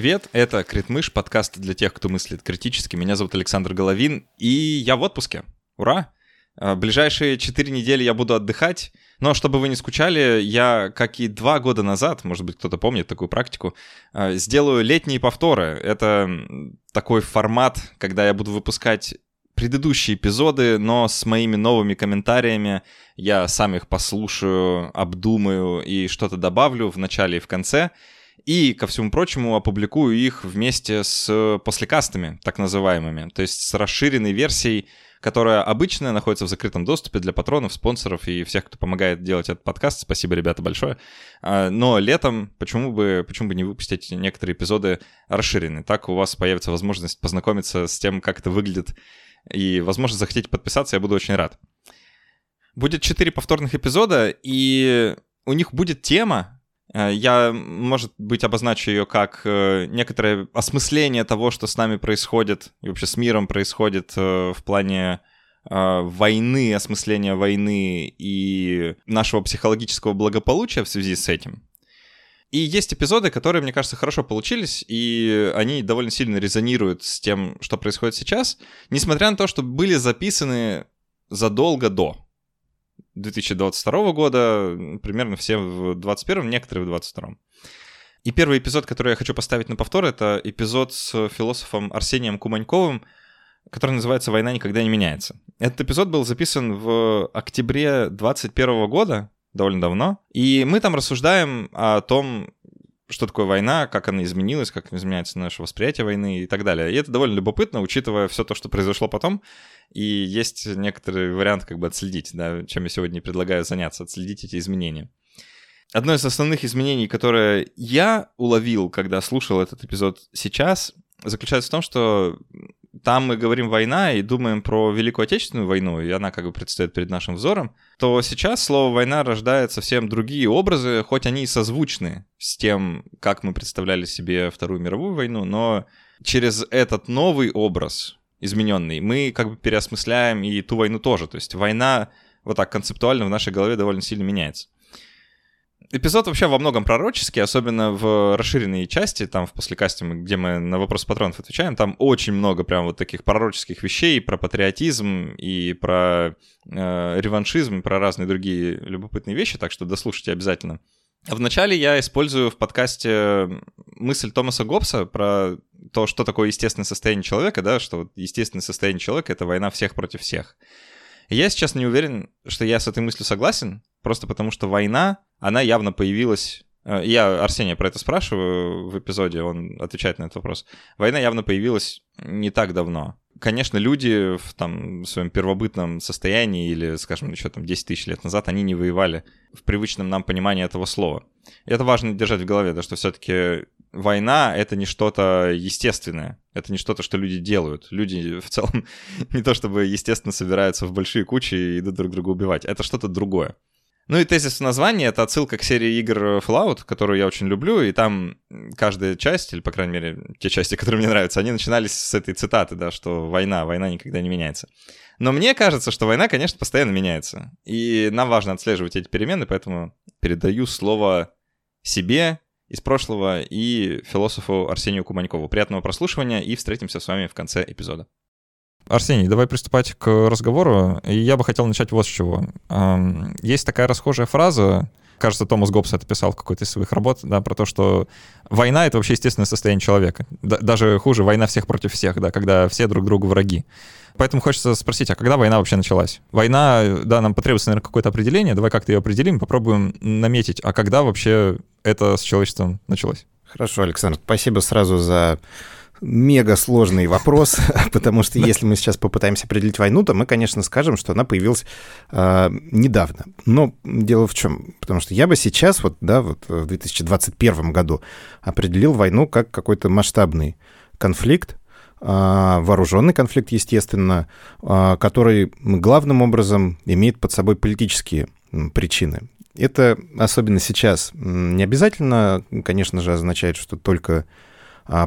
Привет, это Критмыш, подкаст для тех, кто мыслит критически. Меня зовут Александр Головин, и я в отпуске. Ура! А, ближайшие четыре недели я буду отдыхать, но чтобы вы не скучали, я, как и два года назад, может быть, кто-то помнит такую практику, а, сделаю летние повторы. Это такой формат, когда я буду выпускать предыдущие эпизоды, но с моими новыми комментариями. Я сам их послушаю, обдумаю и что-то добавлю в начале и в конце. И, ко всему прочему, опубликую их вместе с послекастами, так называемыми, то есть с расширенной версией, которая обычно находится в закрытом доступе для патронов, спонсоров и всех, кто помогает делать этот подкаст. Спасибо, ребята, большое. А, но летом почему бы, почему бы не выпустить некоторые эпизоды расширенные? Так у вас появится возможность познакомиться с тем, как это выглядит, и, возможно, захотите подписаться, я буду очень рад. Будет четыре повторных эпизода, и у них будет тема, Э, я, может быть, обозначу ее как э, некоторое осмысление того, что с нами происходит и вообще с миром происходит э, в плане войны, осмысления войны и нашего психологического благополучия в связи с этим. И есть эпизоды, которые, мне кажется, хорошо получились, и они довольно сильно резонируют с тем, что происходит сейчас, несмотря на то, что были записаны задолго до. 2022 года, примерно все в 2021, некоторые в 2022. И первый эпизод, который я хочу поставить на повтор, это эпизод с философом Арсением Куманьковым, который называется «Война никогда не меняется». Этот эпизод был записан в октябре 2021 года, довольно давно, и мы там рассуждаем о том, что такое война, как она изменилась, как изменяется наше восприятие войны и так далее. И это довольно любопытно, учитывая все то, что произошло потом. И есть некоторый вариант как бы отследить, да, чем я сегодня предлагаю заняться, отследить эти изменения. Одно из основных изменений, которое я уловил, когда слушал этот эпизод сейчас, заключается в том, что там мы говорим война и думаем про Великую Отечественную войну, и она как бы предстоит перед нашим взором, то сейчас слово война рождает совсем другие образы, хоть они и созвучны с тем, как мы представляли себе Вторую мировую войну, но через этот новый образ, измененный, мы как бы переосмысляем и ту войну тоже. То есть война вот так концептуально в нашей голове довольно сильно меняется. Эпизод вообще во многом пророческий, особенно в расширенной части, там в послекасте, где мы на вопрос патронов отвечаем, там очень много прям вот таких пророческих вещей про патриотизм и про э, реваншизм, и про разные другие любопытные вещи, так что дослушайте обязательно. Вначале я использую в подкасте мысль Томаса Гоббса про то, что такое естественное состояние человека, да, что вот естественное состояние человека — это война всех против всех. я сейчас не уверен, что я с этой мыслью согласен, просто потому что война она явно появилась... Э, я Арсения про это спрашиваю в эпизоде, он отвечает на этот вопрос. Война явно появилась не так давно. Конечно, люди в там, своем первобытном состоянии или, скажем, еще там 10 тысяч лет назад, они не воевали в привычном нам понимании этого слова. И это важно держать в голове, да, что все-таки война — это не что-то естественное, это не что-то, что люди делают. Люди в целом не то чтобы естественно собираются в большие кучи и идут друг друга убивать, это что-то другое. Ну и тезис в названии — это отсылка к серии игр Fallout, которую я очень люблю, и там каждая часть, или, по крайней мере, те части, которые мне нравятся, они начинались с этой цитаты, да, что война, война никогда не меняется. Но мне кажется, что война, конечно, постоянно меняется. И нам важно отслеживать эти перемены, поэтому передаю слово себе из прошлого и философу Арсению Куманькову. Приятного прослушивания и встретимся с вами в конце эпизода. Арсений, давай приступать к разговору. Я бы хотел начать вот с чего. Есть такая расхожая фраза, кажется, Томас Гоббс это писал в какой-то из своих работ, да, про то, что война — это вообще естественное состояние человека. даже хуже, война всех против всех, да, когда все друг другу враги. Поэтому хочется спросить, а когда война вообще началась? Война, да, нам потребуется, наверное, какое-то определение. Давай как-то ее определим, попробуем наметить. А когда вообще это с человечеством началось? Хорошо, Александр, спасибо сразу за мега сложный вопрос, потому что если мы сейчас попытаемся определить войну, то мы, конечно, скажем, что она появилась э, недавно. Но дело в чем? Потому что я бы сейчас, вот, да, вот в 2021 году определил войну как какой-то масштабный конфликт, э, вооруженный конфликт, естественно, э, который главным образом имеет под собой политические причины. Это особенно сейчас не обязательно, конечно же, означает, что только а,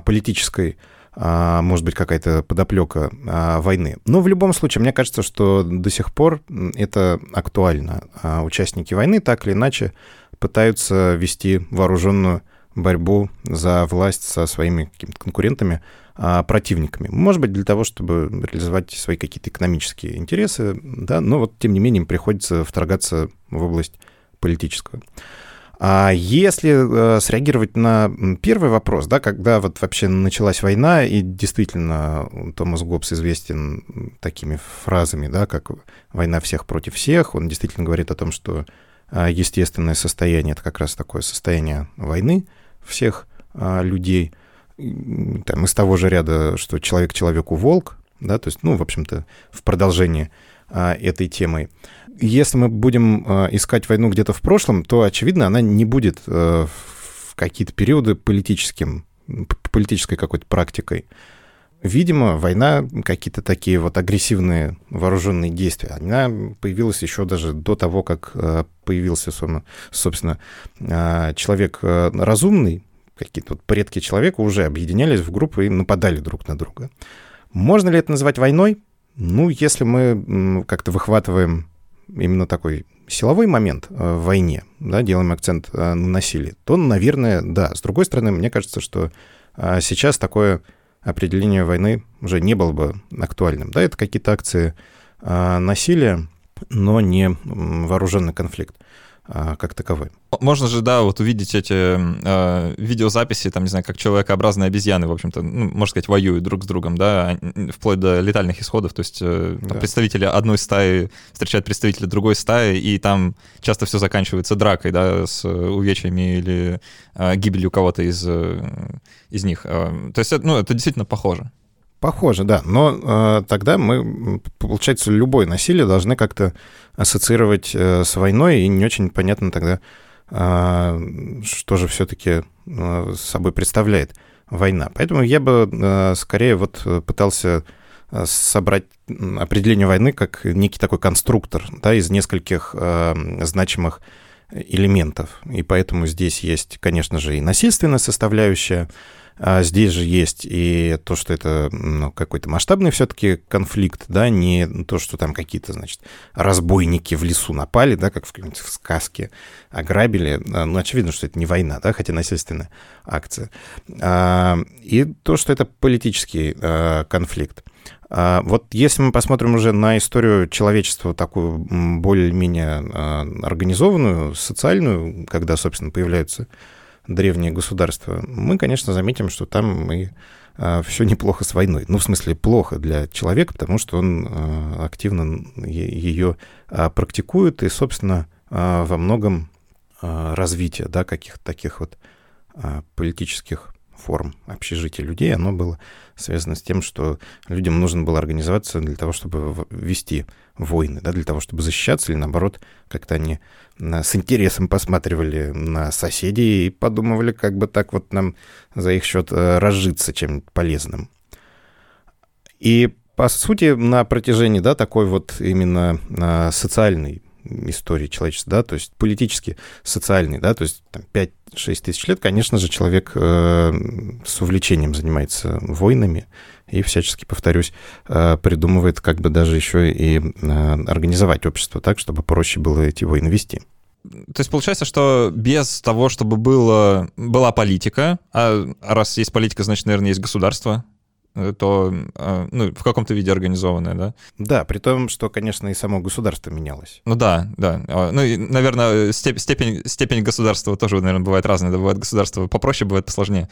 политической а, может быть, какая-то подоплека а, войны. Но в любом случае, мне кажется, что до сих пор это актуально. Участники войны так или иначе пытаются вести вооруженную борьбу за власть со своими какими-то конкурентами, а, противниками. Может быть, для того, чтобы реализовать свои какие-то экономические интересы, да, но вот тем не менее им приходится вторгаться в область политическую. А если э, среагировать на первый вопрос, да, когда вот вообще началась война, и действительно Томас Гоббс известен такими фразами, да, как «война всех против всех», он действительно говорит о том, что а, естественное состояние — это как раз такое состояние войны всех людей — там, из того же ряда, что человек человеку волк, да, то есть, ну, в общем-то, в продолжении этой темы. Если мы будем а, искать войну где-то в прошлом, то, очевидно, она не будет а, в какие-то периоды политическим, политической какой-то практикой. Видимо, война, какие-то такие вот агрессивные вооруженные действия, она появилась еще даже до того, как а, появился, собственно, а, человек а, разумный, какие-то вот предки человека уже объединялись в группы и нападали друг на друга. Можно ли это называть войной? Ну, если мы как-то выхватываем именно такой силовой момент э, в войне, да, делаем акцент э, на насилии, то, наверное, да. С другой стороны, мне кажется, что э, сейчас такое определение войны уже не было бы актуальным. Да, это какие-то акции насилия, но не вооруженный конфликт. А, как таковой. Можно же, да, вот увидеть эти э, видеозаписи, там, не знаю, как человекообразные обезьяны, в общем-то, ну, можно сказать, воюют друг с другом, да, вплоть до летальных исходов, то есть э, да. представители одной стаи встречают представителя другой стаи, и там часто все заканчивается дракой, да, с увечьями или э, гибелью кого-то из, э, из них. Э, то есть, ну, это действительно похоже. Похоже, да. Но э, тогда мы, получается, любое насилие должны как-то ассоциировать э, с войной, и не очень понятно тогда, э, что же все-таки э, собой представляет война. Поэтому я бы э, скорее вот пытался э, собрать определение войны как некий такой конструктор да, из нескольких э, значимых элементов. И поэтому здесь есть, конечно же, и насильственная составляющая, а здесь же есть и то, что это ну, какой-то масштабный все-таки конфликт, да, не то, что там какие-то, значит, разбойники в лесу напали, да, как в, в сказке, ограбили. А, ну, очевидно, что это не война, да, хотя насильственная акция. А, и то, что это политический конфликт. Вот если мы посмотрим уже на историю человечества, такую более-менее организованную, социальную, когда, собственно, появляются древние государства, мы, конечно, заметим, что там и а, все неплохо с войной. Ну, в смысле, плохо для человека, потому что он а, активно ее а, практикует и, собственно, во многом развитие да, каких-то таких вот политических форм общежития людей, оно было связано с тем, что людям нужно было организоваться для того, чтобы вести войны, да, для того, чтобы защищаться, или наоборот, как-то они с интересом посматривали на соседей и подумывали, как бы так вот нам за их счет э, разжиться чем-нибудь полезным. И, по сути, на протяжении, да, такой вот именно а, социальной истории человечества, да, то есть политически социальный, да, то есть там, 5-6 тысяч лет, конечно же, человек э, с увлечением занимается войнами и всячески, повторюсь, э, придумывает как бы даже еще и э, организовать общество так, чтобы проще было эти войны вести. То есть получается, что без того, чтобы было, была политика, а раз есть политика, значит, наверное, есть государство, то а, ну, в каком-то виде организованное, да? Да, при том, что, конечно, и само государство менялось. Ну да, да. А, ну, и, наверное, степень, степень государства тоже, наверное, бывает разная. Да, бывает государство попроще, бывает посложнее.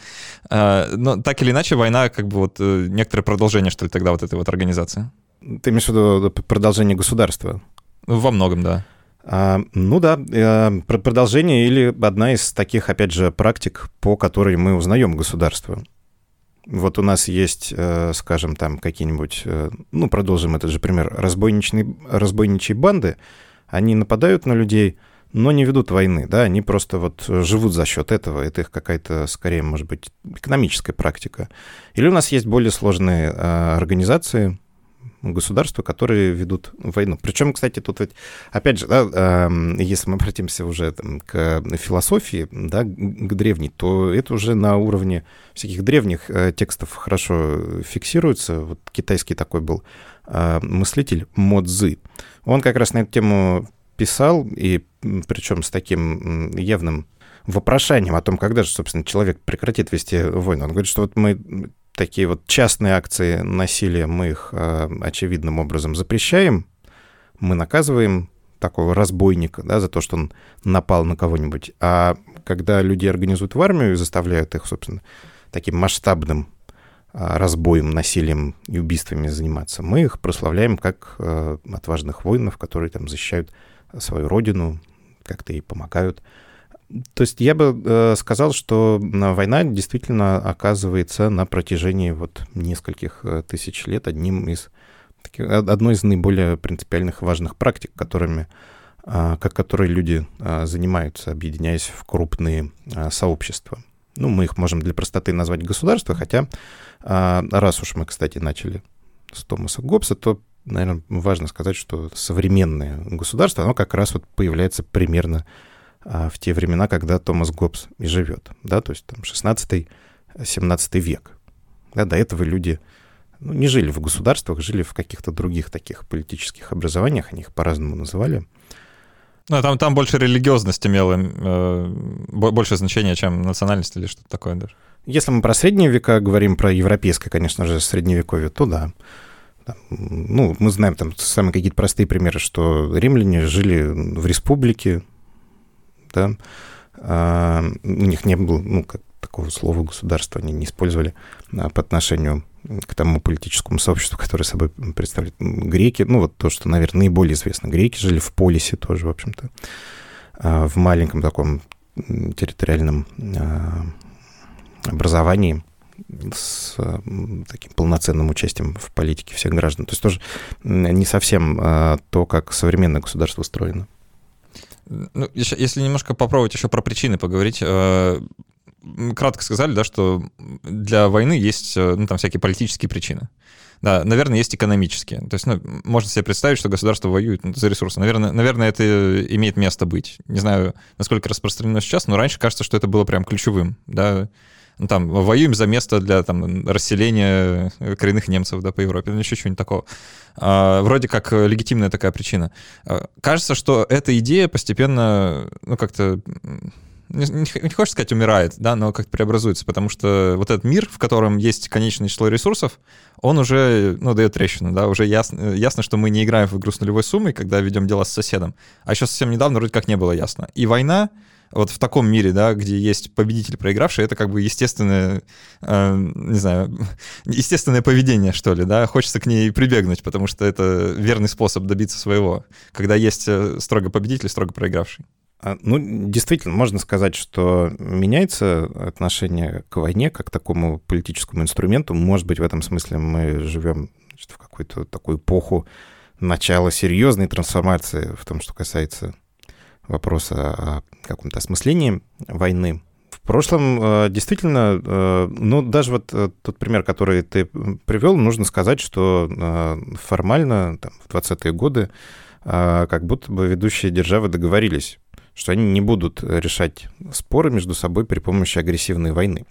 А, но так или иначе, война как бы вот э, некоторое продолжение, что ли, тогда вот этой вот организации. Ты имеешь в виду продолжение государства? Ну, во многом, да. А, ну да, э, продолжение или одна из таких, опять же, практик, по которой мы узнаем государство. Вот у нас есть, э, скажем, там какие-нибудь, э, ну, продолжим этот же пример, разбойничные, разбойничьи банды, они нападают на людей, но не ведут войны, да, они просто вот живут за счет этого, это их какая-то, скорее, может быть, экономическая практика. Или у нас есть более сложные э, организации, государства, которые ведут войну. Причем, кстати, тут ведь, опять же, да, э, если мы обратимся уже там, к философии, да, к древней, то это уже на уровне всяких древних э, текстов хорошо фиксируется. Вот китайский такой был э, мыслитель Мо Цзы. Он как раз на эту тему писал, и причем с таким явным вопрошанием о том, когда же, собственно, человек прекратит вести войну. Он говорит, что вот мы такие вот частные акции насилия, мы их э, очевидным образом запрещаем, мы наказываем такого разбойника, да, за то, что он напал на кого-нибудь. А когда люди организуют в армию и заставляют их, собственно, таким масштабным а, разбоем, насилием и убийствами заниматься, мы их прославляем как э, отважных воинов, которые там защищают свою родину, как-то ей помогают. То есть я бы э, сказал, что война действительно оказывается на протяжении вот нескольких э, тысяч лет одним из одной из наиболее принципиальных важных практик, которыми, а, как которые люди а, занимаются, объединяясь в крупные а, сообщества. Ну, мы их можем для простоты назвать государства, хотя раз уж мы, кстати, начали с Томаса Гоббса, то, наверное, важно сказать, что современное государство, оно как раз вот появляется примерно в те времена, когда Томас Гоббс и живет, да, то есть там 16-17 век. Да, до этого люди ну, не жили в государствах, жили в каких-то других таких политических образованиях, они их по-разному называли. Ну, там, там больше религиозность имела э, больше значения, чем национальность или что-то такое даже. Если мы про средние века говорим, про европейское, конечно же, средневековье, то да. Ну, мы знаем там самые какие-то простые примеры, что римляне жили в республике, да, а, у них не было, ну, как такого слова государства они не использовали а, по отношению к тому политическому сообществу, которое собой представляет греки. Ну, вот то, что, наверное, наиболее известно. Греки жили в полисе тоже, в общем-то, а, в маленьком таком территориальном образовании с таким полноценным участием в политике всех граждан. То есть тоже не совсем то, как современное государство устроено. Ну, если немножко попробовать еще про причины поговорить, э, кратко сказали, да, что для войны есть э, ну, там всякие политические причины. Да, наверное, есть экономические. То есть, ну, можно себе представить, что государство воюет за ресурсы. Наверное, наверное, это имеет место быть. Не знаю, насколько распространено сейчас, но раньше кажется, что это было прям ключевым, да. Ну, там, воюем за место для там, расселения коренных немцев да, по Европе, ну, еще чего-нибудь такого. А, вроде как легитимная такая причина. А, кажется, что эта идея постепенно, ну, как-то не, не, хочешь сказать умирает, да, но как-то преобразуется, потому что вот этот мир, в котором есть конечное число ресурсов, он уже, ну, дает трещину, да, уже ясно, ясно, что мы не играем в игру с нулевой суммой, когда ведем дела с соседом, а еще совсем недавно вроде как не было ясно. И война, вот в таком мире, да, где есть победитель, проигравший, это как бы естественное, э, не знаю, естественное поведение, что ли, да, хочется к ней прибегнуть, потому что это верный способ добиться своего, когда есть э, строго победитель, строго проигравший. А, ну, действительно, можно сказать, что меняется отношение к войне как к такому политическому инструменту. Может быть, в этом смысле мы живем значит, в какую-то такую эпоху начала серьезной трансформации в том, что касается вопроса о каком-то осмыслении войны. В прошлом э, действительно, э, ну, даже вот э, тот пример, который ты привел, нужно сказать, что формально там, в 20-е годы как будто бы ведущие державы договорились что они не будут решать споры между собой при помощи агрессивной войны.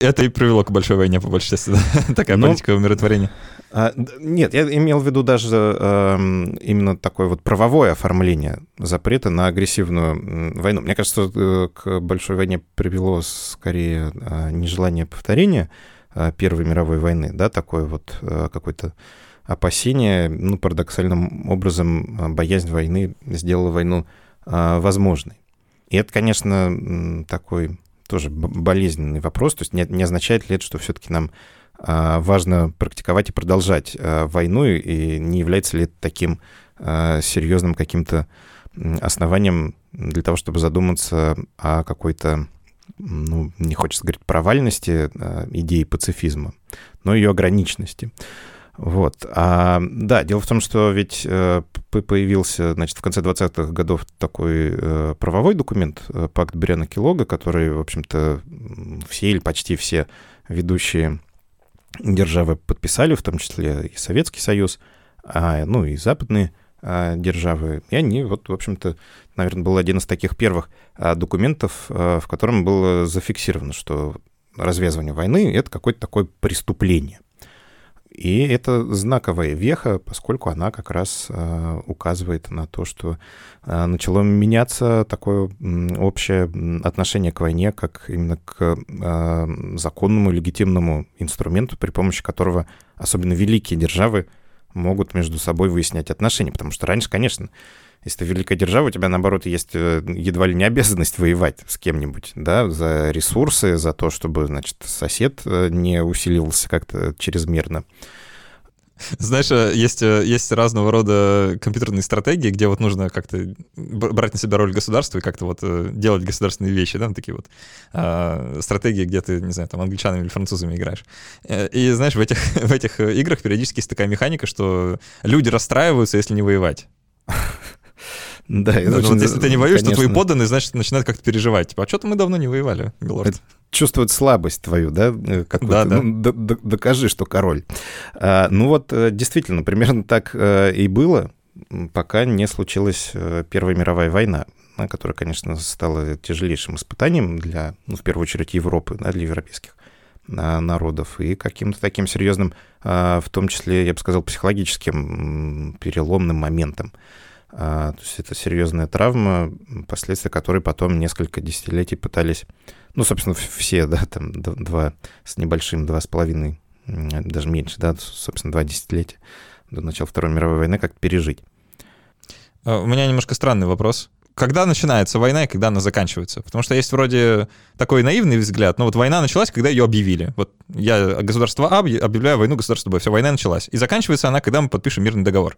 Это и привело к большой войне, по большей части, такая Но, политика умиротворения. А, нет, я имел в виду даже э, именно такое вот правовое оформление запрета на агрессивную войну. Мне кажется, э, к большой войне привело скорее э, нежелание повторения э, Первой мировой войны, да, такое вот э, какое-то опасение, ну, парадоксальным образом, боязнь войны сделала войну а, возможной. И это, конечно, такой тоже болезненный вопрос. То есть не, не означает ли это, что все-таки нам а, важно практиковать и продолжать а, войну, и не является ли это таким серьезным каким-то основанием для того, чтобы задуматься о какой-то, ну, не хочется говорить провальности идеи пацифизма, но ее ограниченности. Вот. А, да, дело в том, что ведь э, появился, значит, в конце 20-х годов такой э, правовой документ, э, пакт Бряна Килога, который, в общем-то, все или почти все ведущие державы подписали, в том числе и Советский Союз, а, ну и западные а, державы. И они, вот, в общем-то, наверное, был один из таких первых а, документов, а, в котором было зафиксировано, что развязывание войны — это какое-то такое преступление. И это знаковая веха, поскольку она как раз э, указывает на то, что э, начало меняться такое общее отношение к войне, как именно к э, законному, легитимному инструменту, при помощи которого особенно великие державы могут между собой выяснять отношения. Потому что раньше, конечно, если ты великая держава, у тебя, наоборот, есть э, едва ли не обязанность воевать с кем-нибудь, да, за ресурсы, за то, чтобы, значит, сосед э, не усиливался как-то чрезмерно. Знаешь, э, есть, есть разного рода компьютерные стратегии, где вот нужно как-то брать на себя роль государства и как-то вот делать государственные вещи, да, такие вот а, стратегии, где ты, не знаю, там англичанами или французами играешь. И знаешь, в этих, в этих играх периодически есть такая механика, что люди расстраиваются, если не воевать. Да, ну, очень, вот если ты не воюешь, конечно... то твои подданные, значит, начинают как-то переживать. Типа, а что-то мы давно не воевали, Милорд. Чувствуют слабость твою, да? Э, да, да. Ну, докажи, что король. А, ну вот, э, действительно, примерно так э, и было, пока не случилась Первая мировая война, которая, конечно, стала тяжелейшим испытанием для, ну, в первую очередь, Европы, да, для европейских народов и каким-то таким серьезным, в том числе, я бы сказал, психологическим переломным моментом. А, то есть это серьезная травма, последствия которой потом несколько десятилетий пытались, ну, собственно, все, да, там два с небольшим, два с половиной, даже меньше, да, собственно, два десятилетия до начала Второй мировой войны как пережить. А, у меня немножко странный вопрос когда начинается война и когда она заканчивается. Потому что есть вроде такой наивный взгляд, но вот война началась, когда ее объявили. Вот я государство А объявляю войну государству Б, все, война началась. И заканчивается она, когда мы подпишем мирный договор.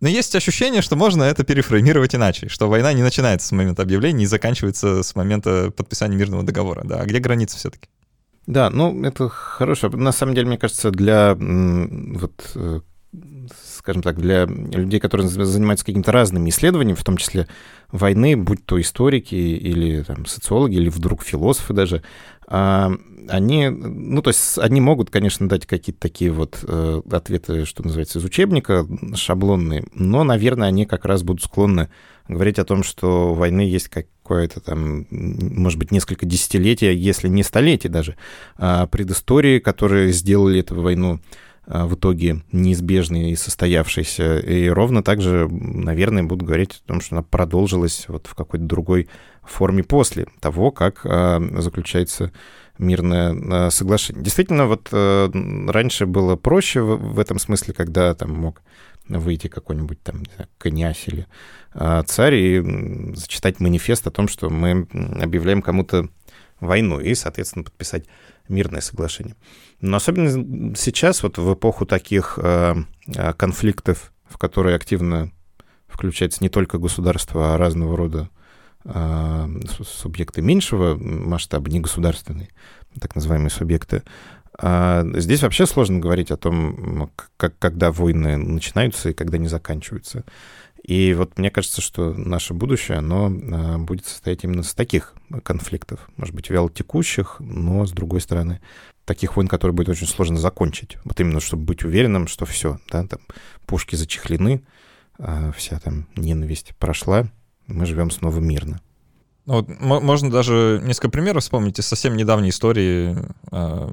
Но есть ощущение, что можно это перефреймировать иначе, что война не начинается с момента объявления и заканчивается с момента подписания мирного договора. Да, а где граница все-таки? Да, ну это хорошо. На самом деле, мне кажется, для вот э, скажем так, для людей, которые занимаются какими-то разными исследованиями, в том числе войны, будь то историки или там, социологи, или вдруг философы даже, а, они, ну, то есть они могут, конечно, дать какие-то такие вот э, ответы, что называется, из учебника, шаблонные, но, наверное, они как раз будут склонны говорить о том, что у войны есть какое-то там, может быть, несколько десятилетий, если не столетий даже, а предыстории, которые сделали эту войну а, в итоге неизбежной и состоявшейся. И ровно так же, наверное, будут говорить о том, что она продолжилась вот в какой-то другой форме после того, как а, заключается мирное а, соглашение. Действительно, вот раньше было проще в этом смысле, когда там мог выйти какой-нибудь там знаю, князь или царь и зачитать манифест о том, что мы объявляем кому-то войну и, соответственно, подписать мирное соглашение. Но особенно сейчас, вот в эпоху таких э, э, конфликтов, в которые активно включается не только государство, а разного рода э, субъекты меньшего масштаба, не государственные, так называемые субъекты, а здесь вообще сложно говорить о том, как, когда войны начинаются и когда они заканчиваются. И вот мне кажется, что наше будущее, оно будет состоять именно из таких конфликтов. Может быть, вялотекущих, но, с другой стороны, таких войн, которые будет очень сложно закончить. Вот именно, чтобы быть уверенным, что все, да, там пушки зачехлены, а вся там ненависть прошла, мы живем снова мирно. Ну вот, можно даже несколько примеров вспомнить из совсем недавней истории а,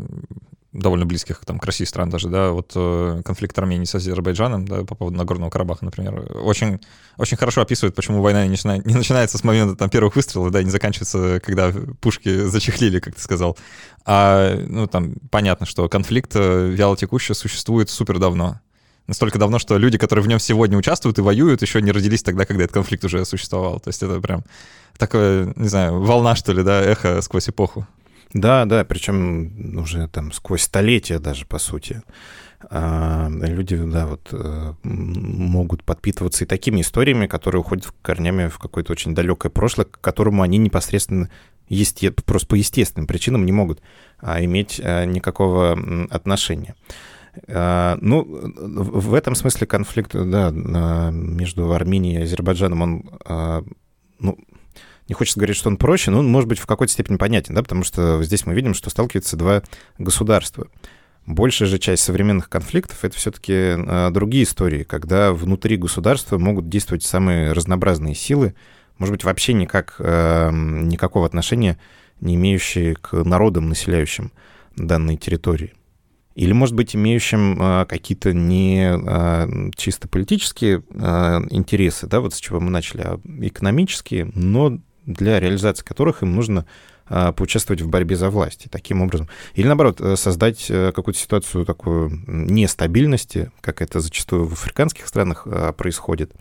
довольно близких там, к России стран даже, да, вот э, конфликт Армении с Азербайджаном, да, по поводу Нагорного Карабаха, например, очень, очень хорошо описывает, почему война не, начинает, не начинается с момента там первых выстрелов, да, и не заканчивается, когда пушки зачехлили, как ты сказал. А, ну, там, понятно, что конфликт э, вялотекущий существует супер давно. Настолько давно, что люди, которые в нем сегодня участвуют и воюют, еще не родились тогда, когда этот конфликт уже существовал. То есть это прям такое, не знаю, волна, что ли, да, эхо сквозь эпоху. Да, да, причем уже там сквозь столетия даже, по сути. А люди, да, вот э, могут подпитываться и такими историями, которые уходят корнями в какое-то очень далекое прошлое, к которому они непосредственно есте... просто по естественным причинам не могут а, иметь а, никакого отношения. А, ну, в этом смысле конфликт, да, между Арменией и Азербайджаном, он, ну, не хочется говорить, что он проще, но он может быть в какой-то степени понятен, да, потому что здесь мы видим, что сталкиваются два государства. Большая же часть современных конфликтов — это все-таки э, другие истории, когда внутри государства могут действовать самые разнообразные силы, может быть, вообще никак, э, никакого отношения не имеющие к народам, населяющим данные территории. или, может быть, имеющим а, какие-то не а, чисто политические интересы, да, вот с чего мы начали, а экономические, но для реализации которых им нужно а, поучаствовать в борьбе за власть. И таким образом. Или, наоборот, э, создать э, какую-то ситуацию такую нестабильности, как это зачастую в африканских странах а, происходит,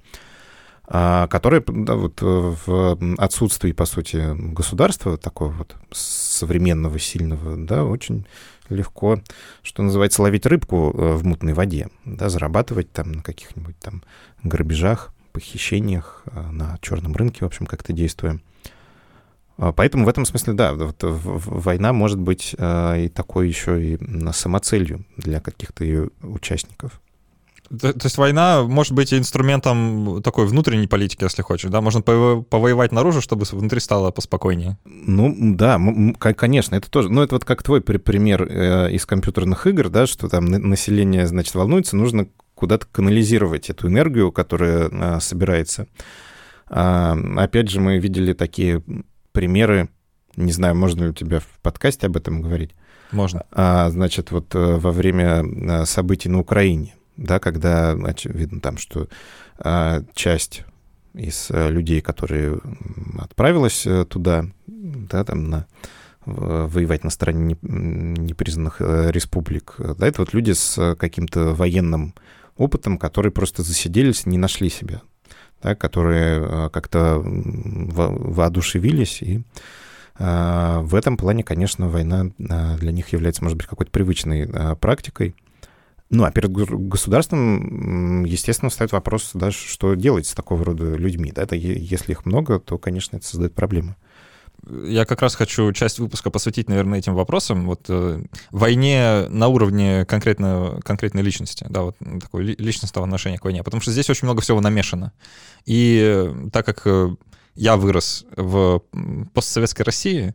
а, которая да, вот, э, в отсутствии, по сути, государства такого вот современного, сильного, да, очень легко, что называется, ловить рыбку в мутной воде, да, зарабатывать там на каких-нибудь там грабежах, похищениях, на черном рынке, в общем, как-то действуем. А, поэтому в этом смысле, да, вот война может быть а, и такой еще и самоцелью для каких-то ее участников. То, то есть война может быть инструментом такой внутренней политики, если хочешь, да? Можно повоевать наружу, чтобы внутри стало поспокойнее. Ну, да, конечно, это тоже... Ну, это вот как твой пример э, из компьютерных игр, да, что там население, значит, волнуется, нужно куда-то канализировать эту энергию, которая а, собирается. Опять же, мы видели такие примеры, не знаю, можно ли у тебя в подкасте об этом говорить? Можно. А, значит, вот э, во время э, событий на Украине, да, когда видно там, что а, часть из э, людей, которые отправилась туда, да, там на воевать на стороне непризнанных республик. Да, это вот люди с каким-то военным опытом, которые просто засиделись, не нашли себя да, которые э, как-то воодушевились, и э, в этом плане, конечно, война э, для них является, может быть, какой-то привычной практикой. Ну, а перед государством, естественно, встает вопрос, да, что делать с такого рода людьми. Да? Это, если их много, то, конечно, это создает проблемы я как раз хочу часть выпуска посвятить, наверное, этим вопросам. Вот э, войне на уровне конкретно, конкретной личности, да, вот такое личностного отношения к войне, потому что здесь очень много всего намешано. И э, так как э, я вырос в постсоветской России,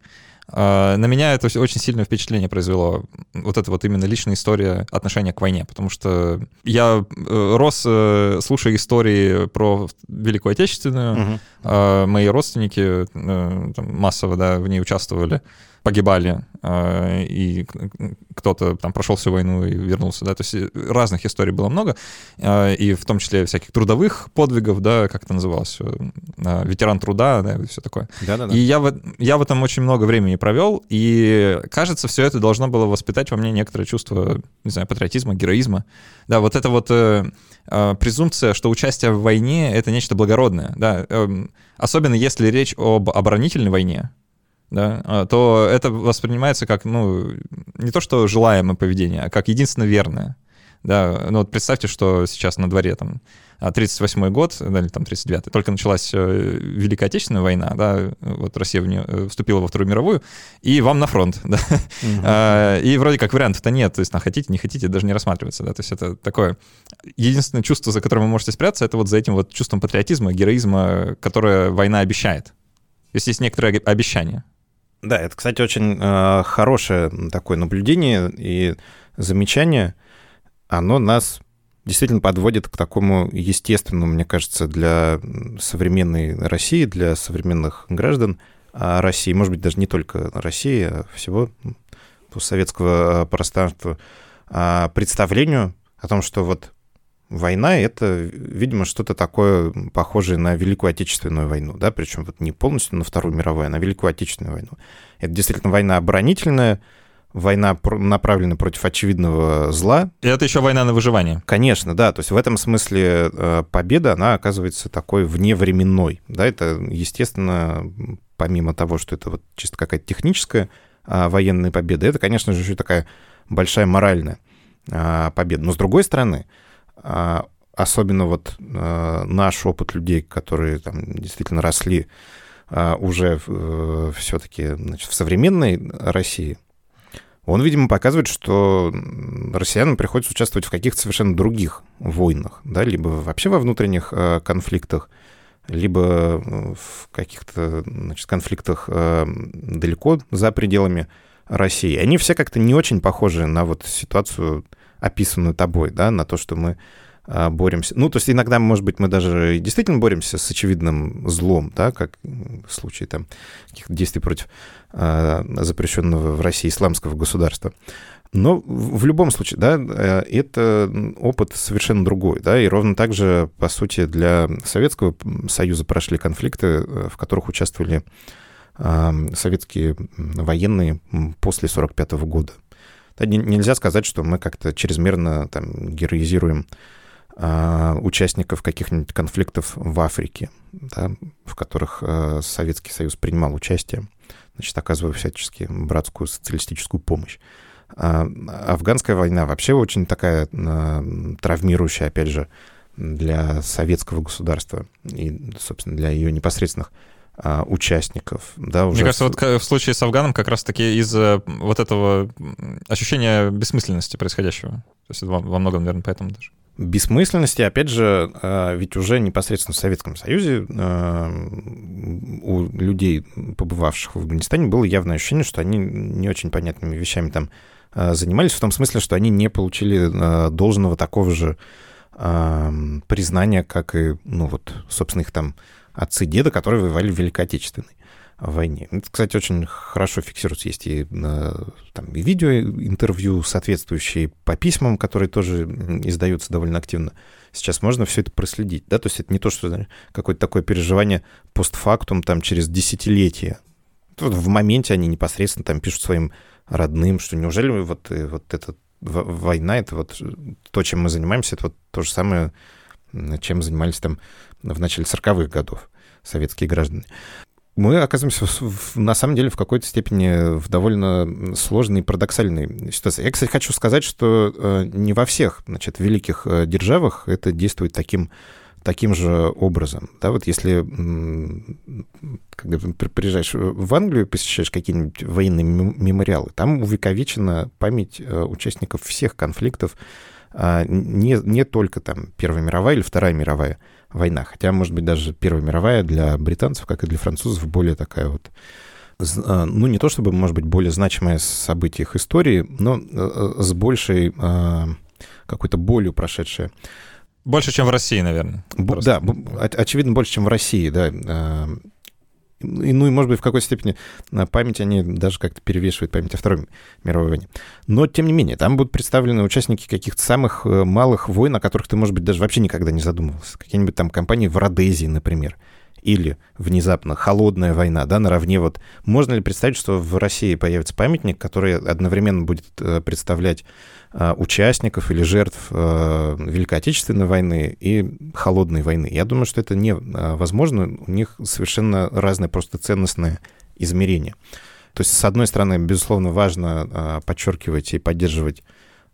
на меня это очень сильное впечатление произвело. Вот это вот именно личная история отношения к войне. Потому что я э, рос, э, слушая истории про Великую Отечественную. Угу. Мои родственники э, там, массово да, в ней участвовали погибали, а, и кто-то там прошел всю войну и вернулся, да, то есть разных историй было много, а, и в том числе всяких трудовых подвигов, да, как это называлось, ветеран труда, да, и все такое. Да-да-да. И я в, я в этом очень много времени провел, и кажется, все это должно было воспитать во мне некоторое чувство, не знаю, патриотизма, героизма. Да, вот это вот э, презумпция, что участие в войне — это нечто благородное, да, эм, особенно если речь об оборонительной войне, да, а, то это воспринимается как, ну, не то что желаемое поведение, а как единственно верное. Да, ну вот представьте, что сейчас на дворе там 38-й год, да, или там 39-й, только началась э, Великая Отечественная война, да, вот Россия в нее э, вступила во Вторую мировую, и вам на фронт, да. Угу. И вроде как вариантов-то нет, то есть, на хотите, не хотите, даже не рассматривается, да, то есть это такое... Единственное чувство, за которым вы можете спрятаться, это вот за этим вот чувством патриотизма, героизма, которое война обещает. То есть есть некоторые обещания. Да, это, кстати, очень э, хорошее такое наблюдение и замечание. Оно нас действительно подводит к такому естественному, мне кажется, для современной России, для современных граждан России, может быть, даже не только России, а всего постсоветского пространства, а, представлению о том, что вот война — это, видимо, что-то такое похожее на Великую Отечественную войну, да, причем вот не полностью на Вторую мировую, а на Великую Отечественную войну. Это действительно война оборонительная, война направлена против очевидного зла. И это еще война на выживание. Конечно, да. То есть в этом смысле э, победа, она оказывается такой вневременной. Да, это, естественно, помимо того, что это вот чисто какая-то техническая а, военная победа, это, конечно же, еще такая большая моральная а, победа. Но с другой стороны, особенно вот а, наш опыт людей, которые там действительно росли а, уже э, все-таки в современной России, он, видимо, показывает, что россиянам приходится участвовать в каких-то совершенно других войнах, да, либо вообще во внутренних конфликтах, либо в каких-то значит, конфликтах далеко за пределами России. Они все как-то не очень похожи на вот ситуацию описанную тобой, да, на то, что мы а, боремся. Ну, то есть иногда, может быть, мы даже действительно боремся с очевидным злом, да, как в случае там каких-то действий против а, запрещенного в России исламского государства. Но в любом случае, да, э, это опыт совершенно другой, да, и ровно так же, по сути, для Советского Союза прошли конфликты, э, в которых участвовали советские военные после 1945 года. Нельзя сказать, что мы как-то чрезмерно там героизируем а, участников каких-нибудь конфликтов в Африке, да, в которых а, Советский Союз принимал участие, значит, оказывая всячески братскую социалистическую помощь. А, афганская война вообще очень такая травмирующая, опять же, для советского государства и, собственно, для ее непосредственных участников. Да, уже Мне кажется, вот в случае с Афганом как раз-таки из-за вот этого ощущения бессмысленности происходящего. То есть во, во многом, наверное, поэтому даже бессмысленности, опять же, а, ведь уже непосредственно в Советском Союзе а, у людей, побывавших в Афганистане, было явное ощущение, что они не очень понятными вещами там а, занимались, в том смысле, что они не получили должного такого же признания, как и, ну вот, собственно, их там отцы деда, которые воевали в Великой Отечественной войне. Это, кстати, очень хорошо фиксируется. Есть и, там, и видеоинтервью соответствующие по письмам, которые тоже издаются довольно активно. Сейчас можно все это проследить. Да? То есть это не то, что какое-то такое переживание постфактум там, через десятилетия. Вот в моменте они непосредственно там пишут своим родным, что неужели вот, э, вот эта война, это вот то, чем мы занимаемся, это вот то же самое, чем занимались там в начале 40-х годов советские граждане мы оказываемся в, на самом деле в какой-то степени в довольно сложной и парадоксальной ситуации. Я, кстати, хочу сказать, что э, не во всех значит, великих э, державах это действует таким, таким же образом. Да, вот если когда приезжаешь в Англию, посещаешь какие-нибудь военные мемориалы, там увековечена память э, участников всех конфликтов, не, не только там Первая мировая или Вторая мировая, война. Хотя, может быть, даже Первая мировая для британцев, как и для французов, более такая вот а, ну, не то чтобы, может быть, более значимое событие их истории, но э, с большей а, какой-то болью прошедшее. Больше, чем в России, наверное. Б- да, очевидно, больше, чем в России, да. И, ну и, может быть, в какой-то степени память они даже как-то перевешивают память о Второй мировой войне. Но, тем не менее, там будут представлены участники каких-то самых э, малых войн, о которых ты, может быть, даже вообще никогда не задумывался. Какие-нибудь там компании в Родезии, например. Или внезапно холодная война, да, наравне вот. Можно ли представить, что в России появится памятник, который одновременно будет э, представлять Э, участников или жертв э, Великой Отечественной войны и Холодной войны. Я думаю, что это невозможно. Э, У них совершенно разное просто ценностное измерение. То есть, с одной стороны, безусловно, важно подчеркивать и поддерживать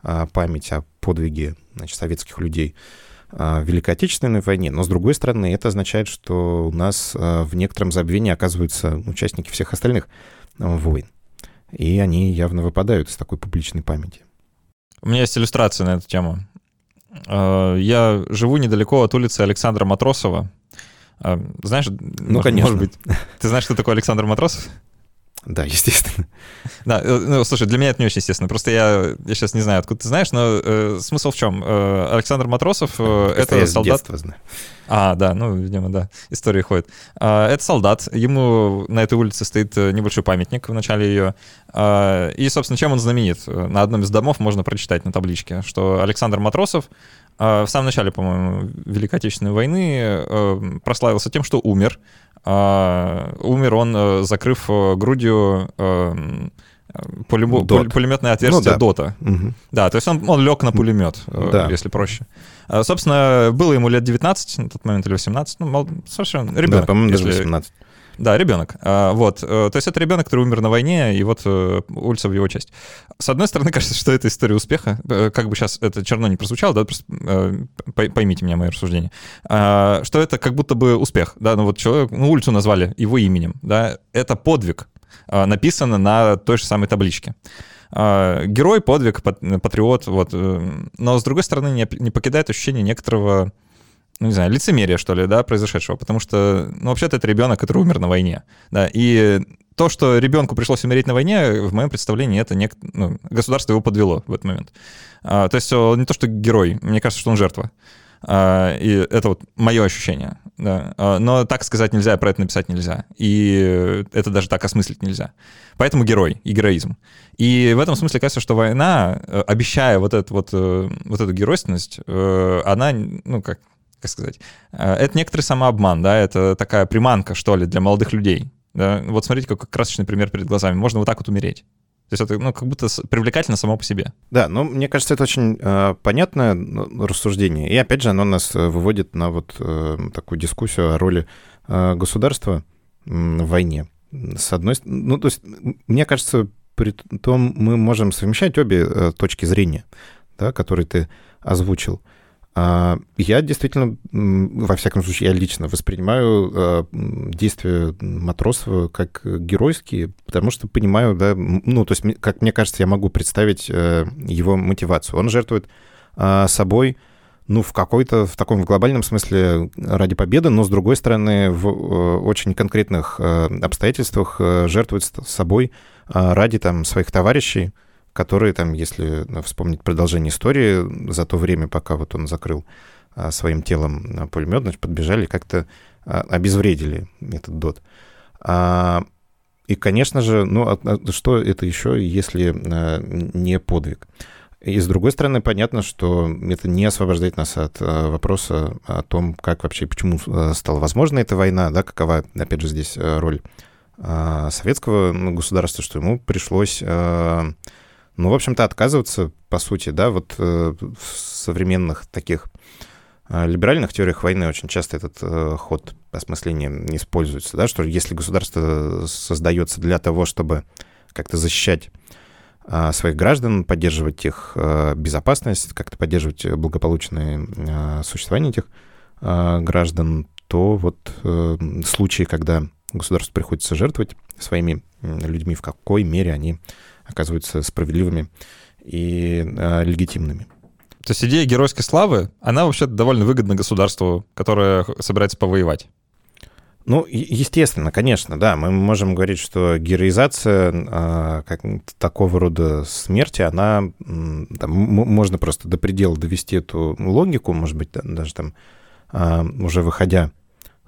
память о подвиге значит, советских людей в Великой Отечественной войне, но с другой стороны, это означает, что у нас в некотором забвении оказываются участники всех остальных войн. И они явно выпадают из такой публичной памяти. У меня есть иллюстрация на эту тему. Э, я живу недалеко от улицы Александра Матросова. Э, знаешь, ну, конечно. Может быть, ты знаешь, что такое Александр Матросов? Да, естественно. Да, э, ну, слушай, для меня это не очень естественно. Просто я, я сейчас не знаю, откуда ты знаешь, но э, смысл в чем? Э, Александр Матросов э, это я солдат. С знаю. А, да, ну, видимо, да, история ходит. Э, это солдат. Ему на этой улице стоит э, небольшой памятник в начале ее. Э, и, собственно, чем он знаменит? На одном из домов можно прочитать на табличке, что Александр Матросов в самом начале, по-моему, Великой Отечественной войны прославился тем, что умер а, умер он, э, закрыв э, грудью эм, пулемо- Дот. пулеметное отверстие ну, да. Дота. Угу. Да, то есть он, он лег на пулемет, э, да. если проще. А, собственно, было ему лет 19 на тот момент или 18, ну, совершенно ребенок. Да, по-моему, даже 18. Да, ребенок. А, вот. Э, то есть это ребенок, который умер на войне, и вот э, улица в его честь. С одной стороны, кажется, что это история успеха. Э, как бы сейчас это черно не прозвучало, да, просто поймите меня, мое рассуждение. А, что это как будто бы успех, да, ну вот человек, ну улицу назвали его именем, да, это подвиг, написано на той же самой табличке герой, подвиг, патриот, вот. Но, с другой стороны, не покидает ощущение некоторого ну, не знаю, лицемерие, что ли, да, произошедшего, потому что, ну, вообще-то это ребенок, который умер на войне, да, и то, что ребенку пришлось умереть на войне, в моем представлении, это не, ну, государство его подвело в этот момент. То есть он не то, что герой, мне кажется, что он жертва. И это вот мое ощущение. Да. Но так сказать нельзя, про это написать нельзя. И это даже так осмыслить нельзя. Поэтому герой и героизм. И в этом смысле кажется, что война, э, обещая вот эту, вот, э, вот эту геройственность, э, она, ну, как, как сказать, это некоторый самообман, да, это такая приманка, что ли, для молодых людей. Да? Вот смотрите, какой красочный пример перед глазами. Можно вот так вот умереть. То есть это ну, как будто привлекательно само по себе. Да, но мне кажется, это очень э, понятное ну, рассуждение. И опять же, оно нас э, выводит на вот э, такую дискуссию о роли э, государства э, в войне. С одной стороны, ну, то есть, мне кажется, при том мы можем совмещать обе э, точки зрения, да, которые ты озвучил. Я действительно, во всяком случае, я лично воспринимаю а, действия Матросова как геройские, потому что понимаю, да, ну, то есть, как мне кажется, я могу представить э, его мотивацию. Он жертвует а, собой, ну, в какой-то, в таком в глобальном смысле ради победы, но, с другой стороны, в э, очень конкретных э, обстоятельствах жертвует собой ради, там, своих товарищей, которые там, если ну, вспомнить продолжение истории, за то время, пока вот он закрыл а, своим телом а, пулемет, значит, подбежали, как-то а, обезвредили этот дот. И, конечно же, ну, что это еще, если не подвиг? И с другой стороны, понятно, что это не освобождает нас от вопроса о том, как вообще, почему стала возможна эта война, да, какова, опять же, здесь роль советского ну, государства, что ему пришлось ну, в общем-то, отказываться, по сути, да, вот э, в современных таких э, либеральных теориях войны очень часто этот э, ход осмысления используется, да, что если государство создается для того, чтобы как-то защищать э, своих граждан, поддерживать их э, безопасность, как-то поддерживать благополучное э, существование этих э, граждан, то вот э, случаи, когда государству приходится жертвовать своими людьми, в какой мере они оказываются справедливыми и э, легитимными. То есть идея геройской славы, она вообще довольно выгодна государству, которое собирается повоевать. Ну, естественно, конечно, да. Мы можем говорить, что героизация э, как, такого рода смерти, она там, можно просто до предела довести эту логику, может быть, даже там э, уже выходя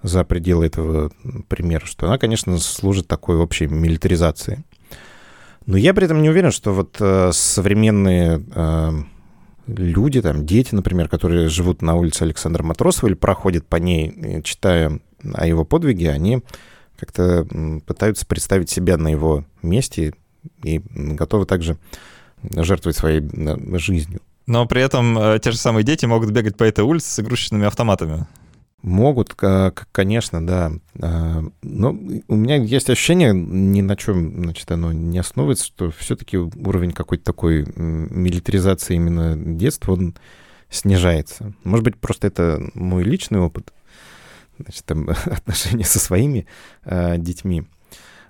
за пределы этого примера, что она, конечно, служит такой общей милитаризации но я при этом не уверен, что вот э, современные э, люди, там, дети, например, которые живут на улице Александра Матросова или проходят по ней, читая о его подвиге, они как-то пытаются представить себя на его месте и готовы также жертвовать своей э, жизнью. Но при этом э, те же самые дети могут бегать по этой улице с игрушечными автоматами. Могут, конечно, да. А, но у меня есть ощущение, ни на чем, значит, оно не основывается, что все-таки уровень какой-то такой милитаризации именно детства, он снижается. Может быть, просто это мой личный опыт, значит, там, отношения со своими э, детьми.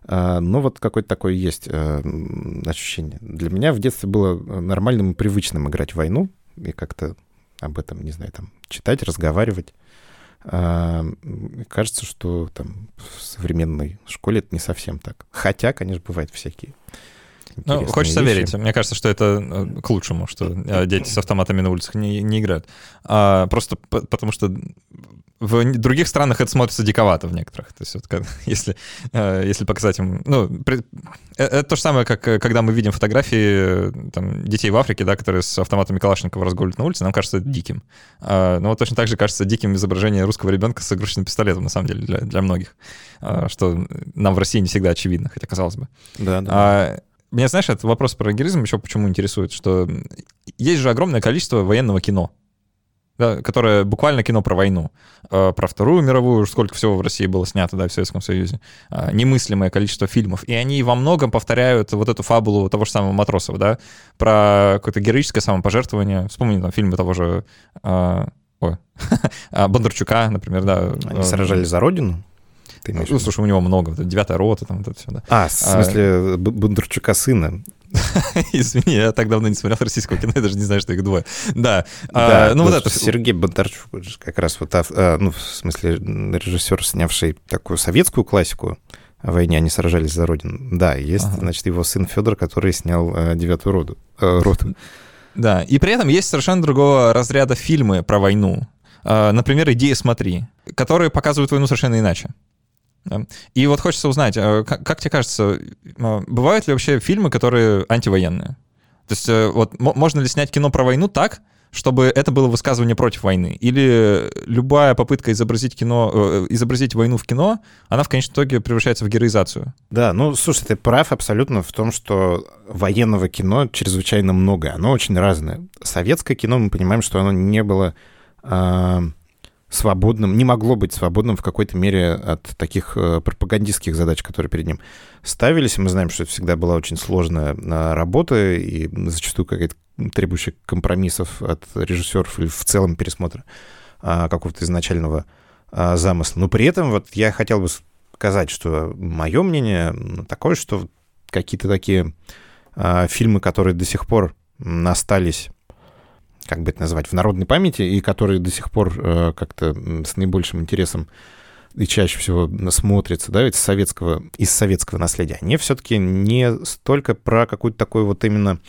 А, но вот какое-то такое есть ощущение. Для меня в детстве было нормальным и привычным играть в войну и как-то об этом, не знаю, там, читать, разговаривать. А, кажется, что там в современной школе это не совсем так. Хотя, конечно, бывают всякие. Ну, хочется вещи. верить. Мне кажется, что это э, к лучшему, что э, дети с автоматами на улицах не, не играют. А, просто потому что в других странах это смотрится диковато в некоторых. То есть, вот, если, э, если показать им... Ну, при, э, это то же самое, как э, когда мы видим фотографии там, детей в Африке, да, которые с автоматами Калашникова разгуливают на улице, нам кажется это диким. А, но вот точно так же кажется диким изображение русского ребенка с игрушечным пистолетом, на самом деле, для, для многих. А, что нам в России не всегда очевидно, хотя казалось бы. Да, да. А, меня, знаешь, этот вопрос про героизм еще почему интересует, что есть же огромное количество военного кино да, которое буквально кино про войну, э, про Вторую мировую, сколько всего в России было снято, да, в Советском Союзе, э, немыслимое количество фильмов, и они во многом повторяют вот эту фабулу того же самого Матросова, да, про какое-то героическое самопожертвование. Вспомни там фильмы того же э, ой, Бондарчука, например, да. Они сражались за родину? Ты ну, слушай, у него много, девятая рота, там вот это все, да. А, в смысле, а, Бондарчука сына. Извини, я так давно не смотрел российского кино, я даже не знаю, что их двое. Да, а, ну вот это... Сергей Бондарчук как раз вот, а, ну, в смысле, режиссер, снявший такую советскую классику о войне, они сражались за Родину. Да, есть, значит, его сын Федор, который снял э, «Девятую роду, э, роту». Да, и при этом есть совершенно другого разряда фильмы про войну. А, например, «Идея смотри», которые показывают войну совершенно иначе. И вот хочется узнать, а, как, тебе кажется, а, бывают ли вообще фильмы, которые антивоенные? То есть э, вот можно ли снять кино про войну так, чтобы это было высказывание против войны. Или любая попытка изобразить кино, э, изобразить войну в кино, она в конечном итоге превращается в героизацию. Да, ну, слушай, ты прав абсолютно в том, что военного кино чрезвычайно много, оно очень разное. Советское кино, мы понимаем, что оно не было э, свободным, не могло быть свободным в какой-то мере от таких э, пропагандистских задач, которые перед ним ставились. Мы знаем, что это всегда была очень сложная э, работа и зачастую какая-то требующая компромиссов от режиссеров или в целом пересмотра э, какого-то изначального э, замысла. Но при этом вот я хотел бы сказать, что мое мнение такое, что какие-то такие фильмы, которые до сих пор остались как бы это назвать, в народной памяти, и которые до сих пор э, как-то с наибольшим интересом и чаще всего смотрятся, да, ведь советского, из советского наследия, они все-таки не столько про какую-то такую вот именно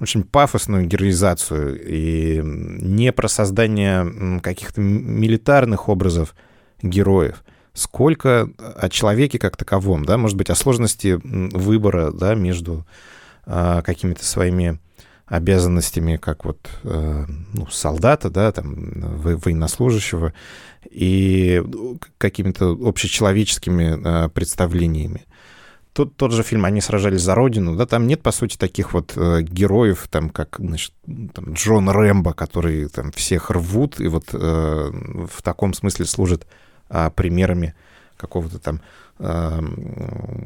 очень пафосную героизацию и не про создание каких-то милитарных образов героев, сколько о человеке как таковом, да, может быть, о сложности выбора, да, между а, какими-то своими обязанностями, как вот э, ну, солдата, да, там, военнослужащего, и какими-то общечеловеческими э, представлениями. Тут тот же фильм «Они сражались за Родину», да, там нет, по сути, таких вот э, героев, там, как, значит, там, Джон Рэмбо, которые там всех рвут, и вот в таком смысле служат э, примерами какого-то там э,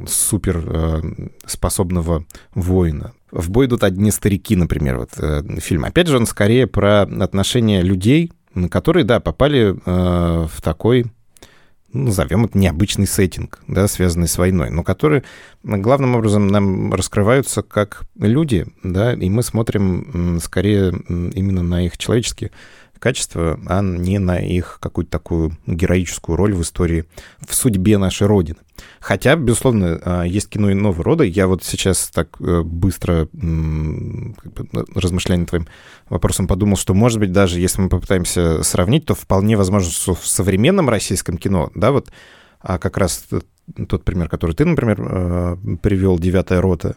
супер э, способного воина. В бой идут одни старики, например, вот э, фильм. Опять же, он скорее про отношения людей, которые, да, попали э, в такой ну, назовем это необычный сеттинг, да, связанный с войной, но которые главным образом нам раскрываются как люди, да, и мы смотрим скорее именно на их человеческие качества, а не на их какую-то такую героическую роль в истории, в судьбе нашей Родины. Хотя, безусловно, а, есть кино иного рода. Я вот сейчас так э, быстро, размышляя над твоим вопросом, подумал, что, может быть, даже если мы попытаемся сравнить, то вполне возможно, что в современном российском кино, да, вот а как раз тот пример, который ты, например, э, привел, «Девятая рота»,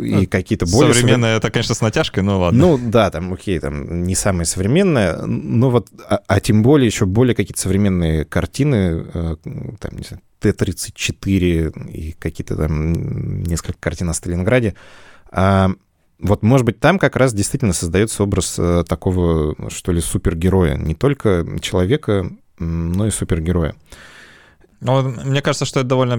и какие-то более... Современная, это, конечно, с натяжкой, но ладно. Ну, да, там, окей, там не самые современные, но вот, а, а тем более еще более какие-то современные картины, э, там, не знаю, Т-34 и какие-то там несколько картин о Сталинграде. А, вот, может быть, там как раз действительно создается образ э, такого, что ли, супергероя. Не только человека, но и супергероя. Ну, мне кажется, что это довольно,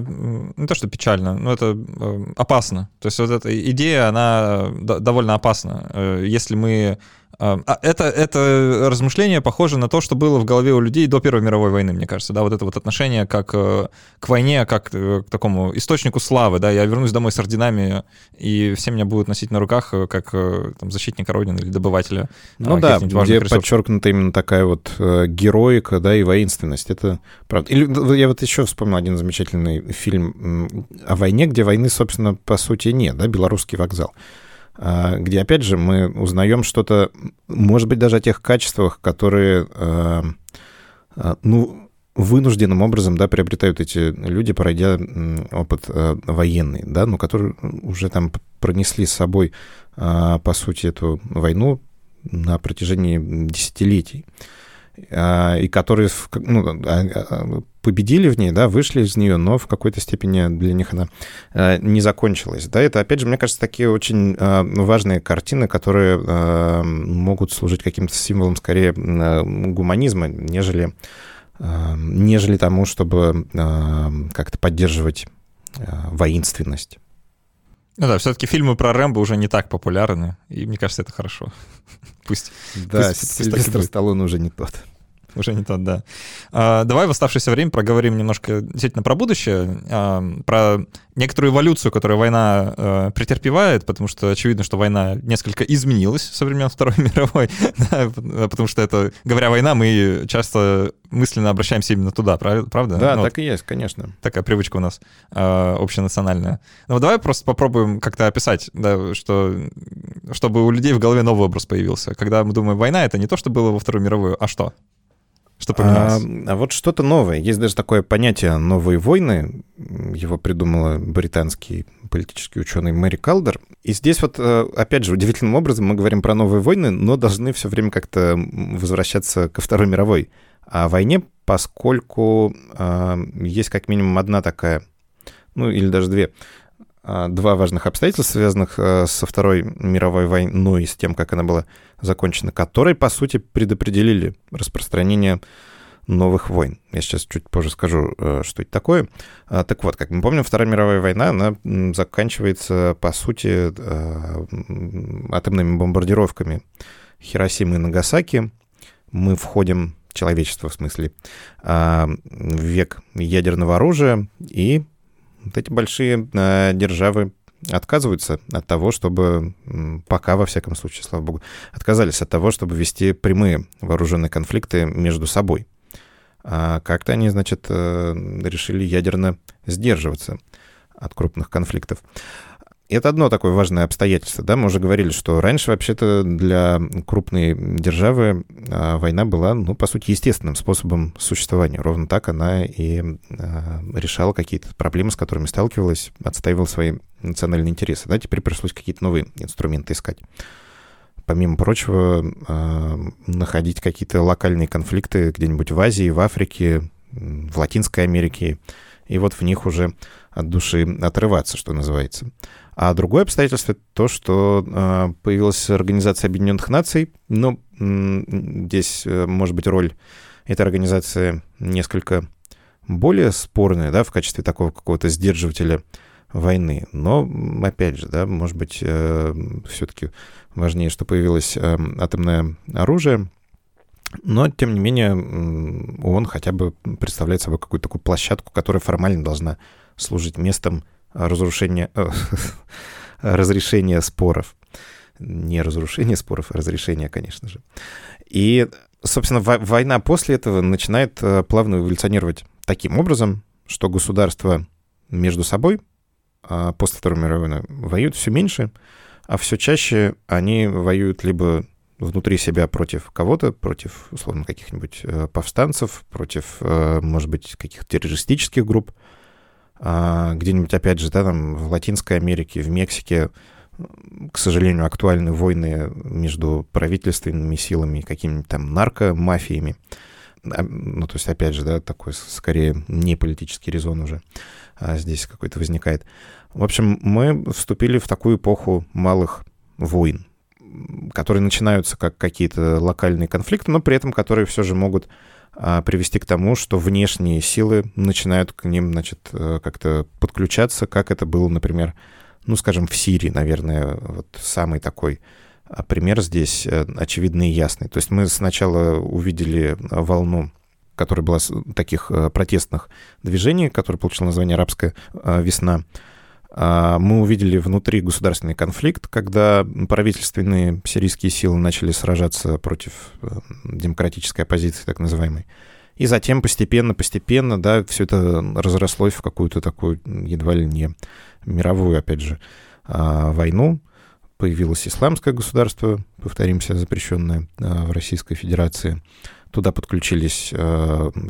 не то что печально, но это э, опасно. То есть вот эта идея, она довольно опасна. Э, если мы это, это размышление похоже на то, что было в голове у людей до Первой мировой войны, мне кажется, да, вот это вот отношение как э, к войне, как э, к такому источнику славы, да, я вернусь домой с орденами, и все меня будут носить на руках э, как там, защитника Родины или добывателя. Ну да, где ресурсов. подчеркнута именно такая вот героика, да, и воинственность, это правда. Или я вот еще вспомнил один замечательный фильм о войне, где войны, собственно, по сути нет, да, «Белорусский вокзал». А, где, опять же, мы узнаем что-то, может быть, даже о тех качествах, которые, а, а, ну, вынужденным образом, да, приобретают эти люди, пройдя опыт военный, да, но которые уже там пронесли с собой, по сути, эту войну на протяжении десятилетий. И которые ну, победили в ней, да, вышли из нее, но в какой-то степени для них она не закончилась. Да, это, опять же, мне кажется, такие очень важные картины, которые могут служить каким-то символом скорее гуманизма, нежели, нежели тому, чтобы как-то поддерживать воинственность. Ну да, все-таки фильмы про Рэмбо уже не так популярны, и мне кажется, это хорошо. Пусть. Да, пусть, Сильвестр пусть Сталлоне уже не тот. Уже не тот, да. А, давай в оставшееся время проговорим немножко действительно про будущее, а, про некоторую эволюцию, которую война э, претерпевает, потому что очевидно, что война несколько изменилась со времен Второй мировой, да, потому что это, говоря война, мы часто мысленно обращаемся именно туда, правда? Да, ну, так вот, и есть, конечно. Такая привычка у нас э, общенациональная. Ну, давай просто попробуем как-то описать, да, что, чтобы у людей в голове новый образ появился. Когда мы думаем, война — это не то, что было во Вторую мировую, а что? Что поменялось? А, а вот что-то новое. Есть даже такое понятие «новые войны». Его придумала британский политический ученый Мэри Калдер. И здесь вот, э, опять же, удивительным образом мы говорим про новые войны, но должны все время как-то возвращаться ко Второй мировой о войне, поскольку э, есть как минимум одна такая, ну или даже две, два важных обстоятельства, связанных э, со Второй мировой войной и с тем, как она была закончена, которые, по сути, предопределили распространение новых войн. Я сейчас чуть позже скажу, э, что это такое. А, так вот, как мы помним, Вторая мировая война, она заканчивается, по сути, э, атомными бомбардировками Хиросимы и Нагасаки. Мы входим человечества в смысле, а, в век ядерного оружия, и вот эти большие а, державы отказываются от того, чтобы, пока, во всяком случае, слава богу, отказались от того, чтобы вести прямые вооруженные конфликты между собой. А как-то они, значит, э, решили ядерно сдерживаться от крупных конфликтов. Это одно такое важное обстоятельство, да, мы уже говорили, что раньше вообще-то для крупной державы а, война была, ну, по сути, естественным способом существования. Ровно так она и а, решала какие-то проблемы, с которыми сталкивалась, отстаивала свои национальные интересы. Да, теперь пришлось какие-то новые инструменты искать. Помимо прочего, а, находить какие-то локальные конфликты где-нибудь в Азии, в Африке, в Латинской Америке, и вот в них уже от души отрываться, что называется. А другое обстоятельство — то, что э, появилась Организация Объединенных Наций. Ну, здесь, э, может быть, роль этой организации несколько более спорная, да, в качестве такого какого-то сдерживателя войны. Но, опять же, да, может быть, э, все-таки важнее, что появилось атомное оружие. Но, тем не менее, ООН хотя бы представляет собой какую-то такую площадку, которая формально должна служить местом разрушения, э, разрешения споров. Не разрушение споров, а разрешение, конечно же. И, собственно, война после этого начинает э, плавно эволюционировать таким образом, что государства между собой а после Второй мировой войны воюют все меньше, а все чаще они воюют либо внутри себя против кого-то, против, условно, каких-нибудь э, повстанцев, против, может быть, каких-то террористических групп, где-нибудь, опять же, да, там в Латинской Америке, в Мексике, к сожалению, актуальны войны между правительственными силами и какими-нибудь там наркомафиями. А, ну, то есть, опять же, да, такой скорее не политический резон уже а здесь какой-то возникает. В общем, мы вступили в такую эпоху малых войн, которые начинаются как какие-то локальные конфликты, но при этом которые все же могут а, привести к тому, что внешние силы начинают к ним, значит, э, как-то подключаться, как это было, например, ну, скажем, в Сирии, наверное, вот самый такой а, пример здесь э, очевидный и ясный. То есть мы сначала увидели волну которая была таких э, протестных движений, которая получила название «Арабская весна», а, мы увидели внутри государственный конфликт, когда правительственные сирийские силы начали сражаться против э, демократической оппозиции, так называемой. И затем постепенно-постепенно, да, все это разрослось в какую-то такую едва ли не мировую, опять же, а, войну. Появилось исламское государство, повторимся, запрещенное а, в Российской Федерации. Туда подключились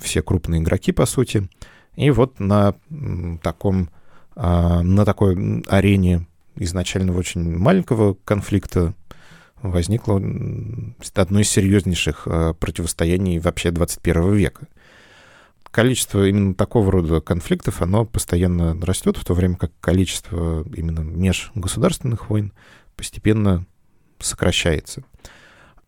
все крупные игроки, по сути. И вот на таком а, на такой арене изначально очень маленького конфликта возникло одно из серьезнейших а, противостояний вообще 21 века. Количество именно такого рода конфликтов, оно постоянно растет, в то время как количество именно межгосударственных войн постепенно сокращается.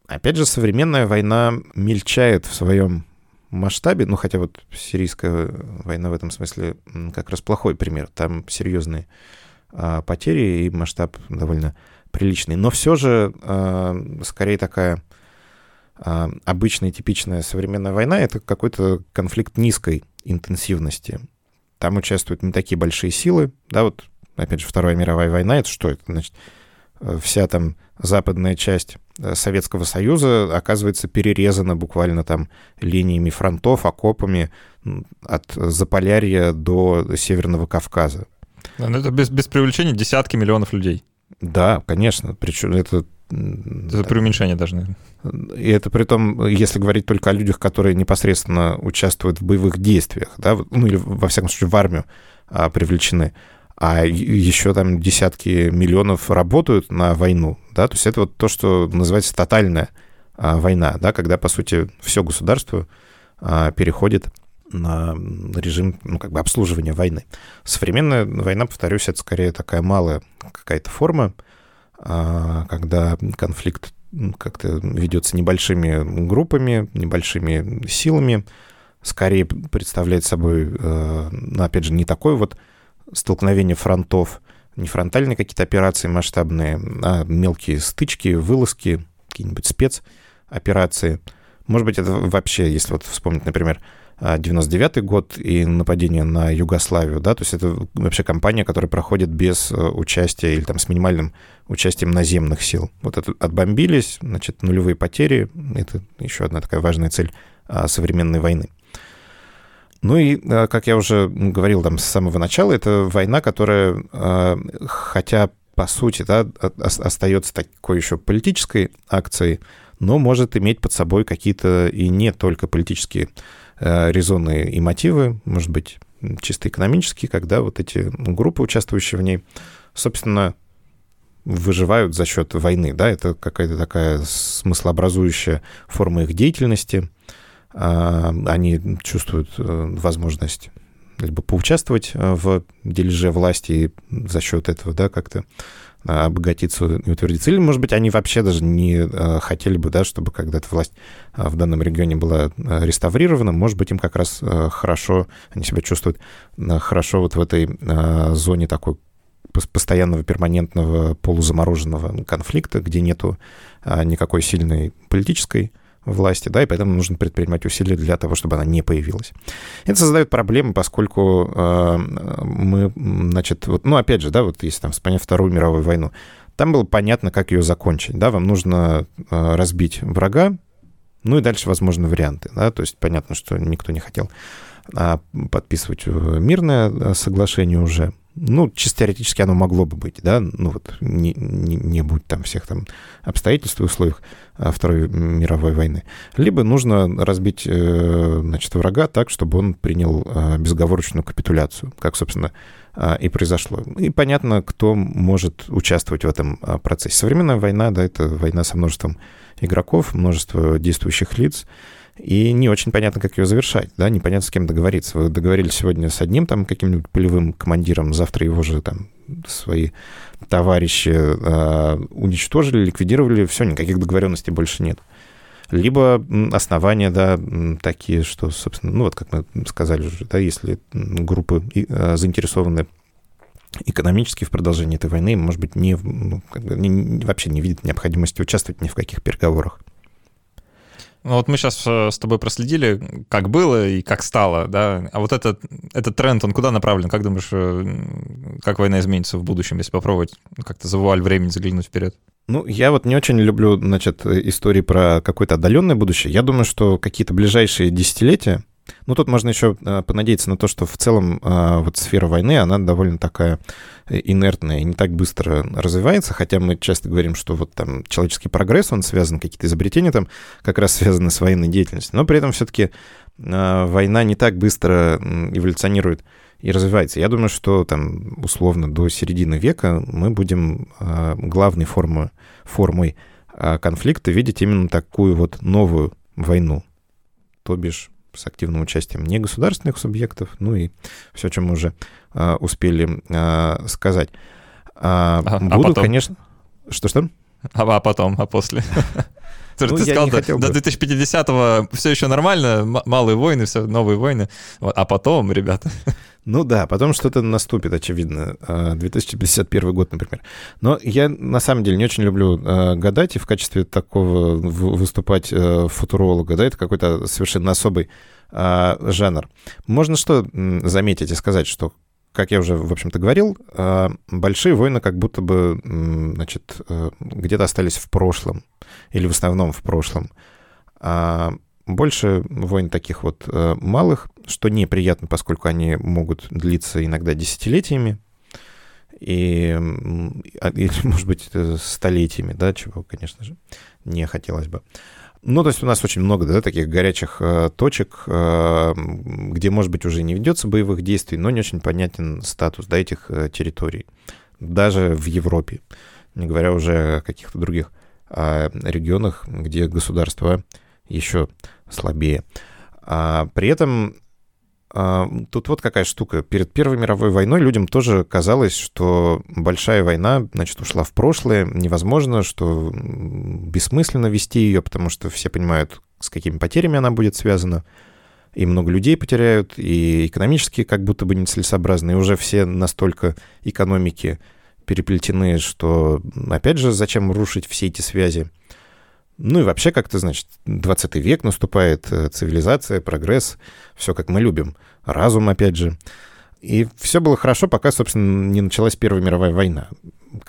Опять же, современная война мельчает в своем масштабе, ну хотя вот сирийская война в этом смысле как раз плохой пример, там серьезные а, потери и масштаб довольно приличный, но все же а, скорее такая а, обычная типичная современная война — это какой-то конфликт низкой интенсивности. Там участвуют не такие большие силы, да, вот, опять же, Вторая мировая война — это что это? Значит, э, вся там западная часть Советского Союза оказывается перерезана буквально там линиями фронтов, окопами от Заполярья до Северного Кавказа. Да, ну это без, без привлечения десятки миллионов людей. Да, конечно. Причем это это преуменьшение даже, наверное. И это при том, если говорить только о людях, которые непосредственно участвуют в боевых действиях, да, ну или, во всяком случае, в армию а, привлечены, а еще там десятки миллионов работают на войну, да, то есть это вот то, что называется тотальная а, война, да, когда, по сути, все государство а, переходит на режим, ну, как бы обслуживания войны. Современная война, повторюсь, это скорее такая малая какая-то форма, а, когда конфликт как-то ведется небольшими группами, небольшими силами, скорее представляет собой, э, ну, опять же, не такое вот столкновение фронтов, не фронтальные какие-то операции масштабные, а мелкие стычки, вылазки, какие-нибудь спецоперации. Может быть, это вообще, если вот вспомнить, например, 99 год и нападение на Югославию, да, то есть это вообще кампания, которая проходит без э, участия или там с минимальным участием наземных сил. Вот это отбомбились, значит, нулевые потери, это еще одна такая важная цель а, современной войны. Ну и, э, как я уже говорил там с самого начала, это война, которая, э, хотя по сути, да, остается такой еще политической акцией, но может иметь под собой какие-то и не только политические Э, резоны и мотивы, может быть, чисто экономические, когда вот эти группы, участвующие в ней, собственно, выживают за счет войны, да, это какая-то такая смыслообразующая форма их деятельности, они чувствуют э, возможность либо поучаствовать э, в дележе власти и за счет этого, да, как-то обогатиться и утвердиться. Или, может быть, они вообще даже не э, хотели бы, да, чтобы когда-то власть в данном регионе была реставрирована. Может быть, им как раз хорошо, они себя чувствуют хорошо вот в этой зоне такой постоянного перманентного полузамороженного конфликта, где нету никакой сильной политической власти, да, и поэтому нужно предпринимать усилия для того, чтобы она не появилась. Это создает проблемы, поскольку э, мы, значит, вот, ну, опять же, да, вот если там вспоминать Вторую мировую войну, там было понятно, как ее закончить, да, вам нужно э, разбить врага, ну и дальше, возможно, варианты, да, то есть понятно, что никто не хотел а, подписывать э, мирное э, соглашение уже, ну, чисто теоретически оно могло бы быть, да, ну вот не, не, не будь там всех там обстоятельств и условиях а, Второй мировой войны. Либо нужно разбить, э, значит, врага так, чтобы он принял а, безоговорочную капитуляцию, как, собственно, а, и произошло. И понятно, кто может участвовать в этом процессе. Современная война, да, это война со множеством игроков, множество действующих лиц, и не очень понятно, как ее завершать, да, непонятно, с кем договориться. Вы договорились сегодня с одним там каким-нибудь полевым командиром, завтра его же там свои товарищи э, уничтожили, ликвидировали, все, никаких договоренностей больше нет. Либо основания, да, такие, что, собственно, ну вот как мы сказали уже, да, если группы э, заинтересованы экономически в продолжении этой войны, может быть, не, ну, как бы, не, вообще не видят необходимости участвовать ни в каких переговорах. Ну вот мы сейчас э, с тобой проследили, как было и как стало, да. А вот этот, этот тренд, он куда направлен? Как думаешь, э, как война изменится в будущем, если попробовать как-то за вуаль времени заглянуть вперед? Ну, я вот не очень люблю, значит, истории про какое-то отдаленное будущее. Я думаю, что какие-то ближайшие десятилетия, ну, тут можно еще э, понадеяться на то, что в целом э, вот сфера войны, она довольно такая инертная и не так быстро развивается, хотя мы часто говорим, что вот там человеческий прогресс, он связан, какие-то изобретения там как раз связаны с военной деятельностью, но при этом все-таки э, война не так быстро эволюционирует и развивается. Я думаю, что там условно до середины века мы будем главной формой, формой конфликта видеть именно такую вот новую войну, то бишь с активным участием негосударственных субъектов, ну и все, чем мы уже а, успели а, сказать. А, а, буду, а потом? конечно... Что-что? А, а потом, а после? Ну, ты сказал, до 2050-го все еще нормально, малые войны, все новые войны, а потом, ребята... Ну да, потом что-то наступит, очевидно. 2051 год, например. Но я на самом деле не очень люблю гадать и в качестве такого выступать футуролога. Да, это какой-то совершенно особый жанр. Можно что заметить и сказать, что как я уже, в общем-то, говорил, большие войны как будто бы, значит, где-то остались в прошлом, или в основном в прошлом. Больше войн таких вот э, малых, что неприятно, поскольку они могут длиться иногда десятилетиями и, а, и может быть, столетиями, да, чего, конечно же, не хотелось бы. Ну, то есть у нас очень много, да, таких горячих э, точек, э, где, может быть, уже не ведется боевых действий, но не очень понятен статус, да, этих э, территорий, даже в Европе, не говоря уже о каких-то других э, регионах, где государства еще слабее. А при этом а, тут вот какая штука. Перед Первой мировой войной людям тоже казалось, что большая война, значит, ушла в прошлое, невозможно, что бессмысленно вести ее, потому что все понимают, с какими потерями она будет связана, и много людей потеряют, и экономически как будто бы нецелесообразно, и уже все настолько экономики переплетены, что, опять же, зачем рушить все эти связи. Ну и вообще как-то, значит, 20 век наступает, э, цивилизация, прогресс, все как мы любим, разум опять же. И все было хорошо, пока, собственно, не началась Первая мировая война,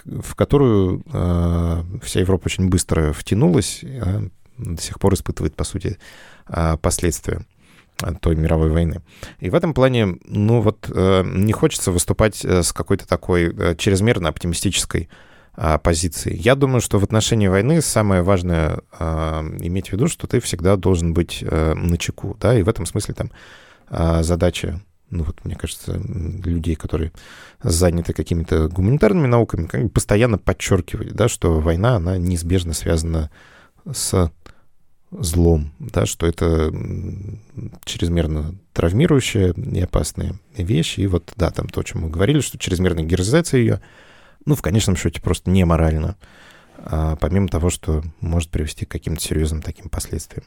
в которую э, вся Европа очень быстро втянулась, а до сих пор испытывает, по сути, э, последствия той мировой войны. И в этом плане, ну вот, э, не хочется выступать э, с какой-то такой э, чрезмерно оптимистической позиции. Я думаю, что в отношении войны самое важное а, иметь в виду, что ты всегда должен быть а, на чеку, да, и в этом смысле там а, задача ну вот, мне кажется, людей, которые заняты какими-то гуманитарными науками, как бы постоянно подчеркивать, да, что война, она неизбежно связана с злом, да, что это чрезмерно травмирующая и опасная вещь. И вот, да, там то, о чем мы говорили, что чрезмерная героизация ее — ну, в конечном счете, просто неморально, а, помимо того, что может привести к каким-то серьезным таким последствиям.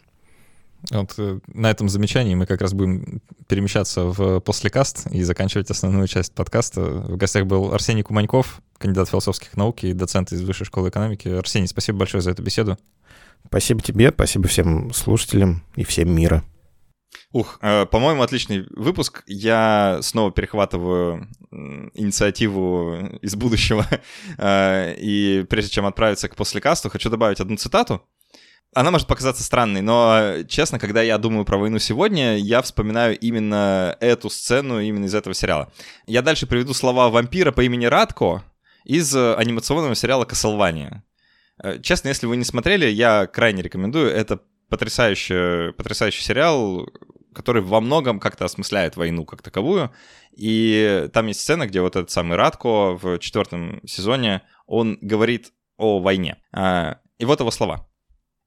Вот э, на этом замечании мы как раз будем перемещаться в послекаст и заканчивать основную часть подкаста. В гостях был Арсений Куманьков, кандидат философских наук и доцент из Высшей школы экономики. Арсений, спасибо большое за эту беседу. Спасибо тебе, спасибо всем слушателям и всем мира. Ух, э, по-моему, отличный выпуск. Я снова перехватываю инициативу из будущего. Э, и прежде чем отправиться к послекасту, хочу добавить одну цитату. Она может показаться странной, но, честно, когда я думаю про войну сегодня, я вспоминаю именно эту сцену именно из этого сериала. Я дальше приведу слова вампира по имени Радко из анимационного сериала «Кастлвания». Э, честно, если вы не смотрели, я крайне рекомендую. Это потрясающий, потрясающий сериал, который во многом как-то осмысляет войну как таковую. И там есть сцена, где вот этот самый Радко в четвертом сезоне, он говорит о войне. А, и вот его слова.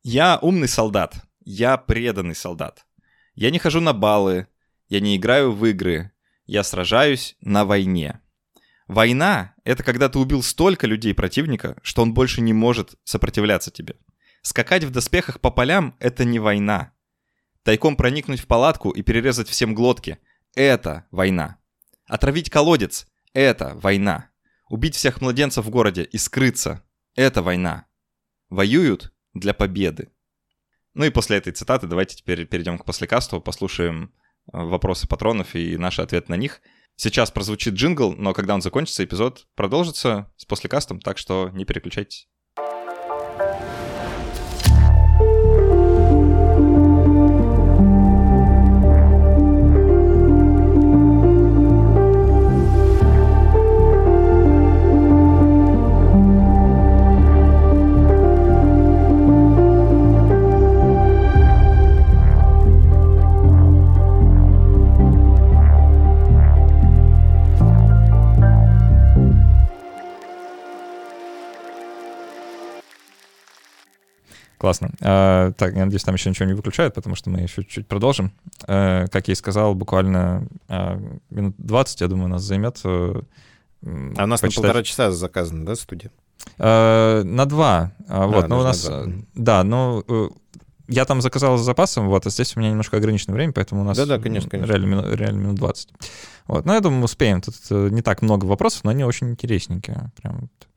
«Я умный солдат, я преданный солдат. Я не хожу на балы, я не играю в игры, я сражаюсь на войне. Война — это когда ты убил столько людей противника, что он больше не может сопротивляться тебе. Скакать в доспехах по полям — это не война. Тайком проникнуть в палатку и перерезать всем глотки – это война. Отравить колодец – это война. Убить всех младенцев в городе и скрыться – это война. Воюют для победы. Ну и после этой цитаты давайте теперь перейдем к послекасту, послушаем э, вопросы патронов и наши ответы на них. Сейчас прозвучит джингл, но когда он закончится, эпизод продолжится с послекастом, так что не переключайтесь. Классно. А, так, я надеюсь, там еще ничего не выключают, потому что мы еще чуть-чуть продолжим. А, как я и сказал, буквально а, минут 20, я думаю, нас займет. А, а у нас почитать... на полтора часа заказано, да, студия? А, на два. А, вот, но у нас... Да, но я там заказал с запасом, вот, а здесь у меня немножко ограниченное время, поэтому у нас Да-да, конечно, конечно. Реально, реально минут 20. Вот, но я думаю, успеем. Тут э, не так много вопросов, но они очень интересненькие. Прям вот.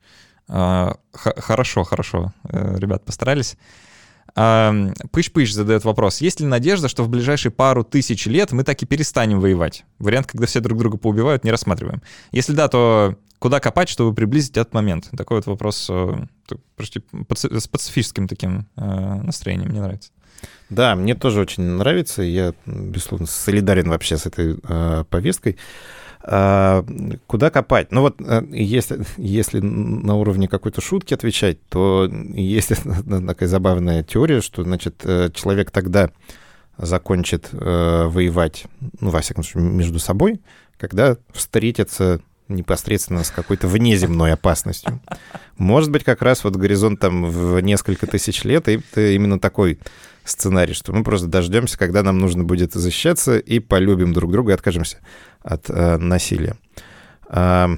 А, хорошо, хорошо. Э, Ребят, постарались. А, Пыш-пыш задает вопрос. Есть ли надежда, что в ближайшие пару тысяч лет мы так и перестанем воевать? Вариант, когда все друг друга поубивают, не рассматриваем. Если да, то куда копать, чтобы приблизить этот момент? Такой вот вопрос э, почти с пацифическим таким э, настроением. Мне нравится. Да, мне тоже очень нравится. Я, безусловно, солидарен вообще с этой э, повесткой. А, куда копать? Ну вот, э, если, если на уровне какой-то шутки отвечать, то есть такая забавная теория, что, значит, э, человек тогда закончит э, воевать, ну, во всяком случае, между собой, когда встретится непосредственно с какой-то внеземной опасностью. Может быть, как раз вот горизонт там в несколько тысяч лет, и именно такой сценарий, что мы просто дождемся, когда нам нужно будет защищаться, и полюбим друг друга и откажемся от э, насилия. А,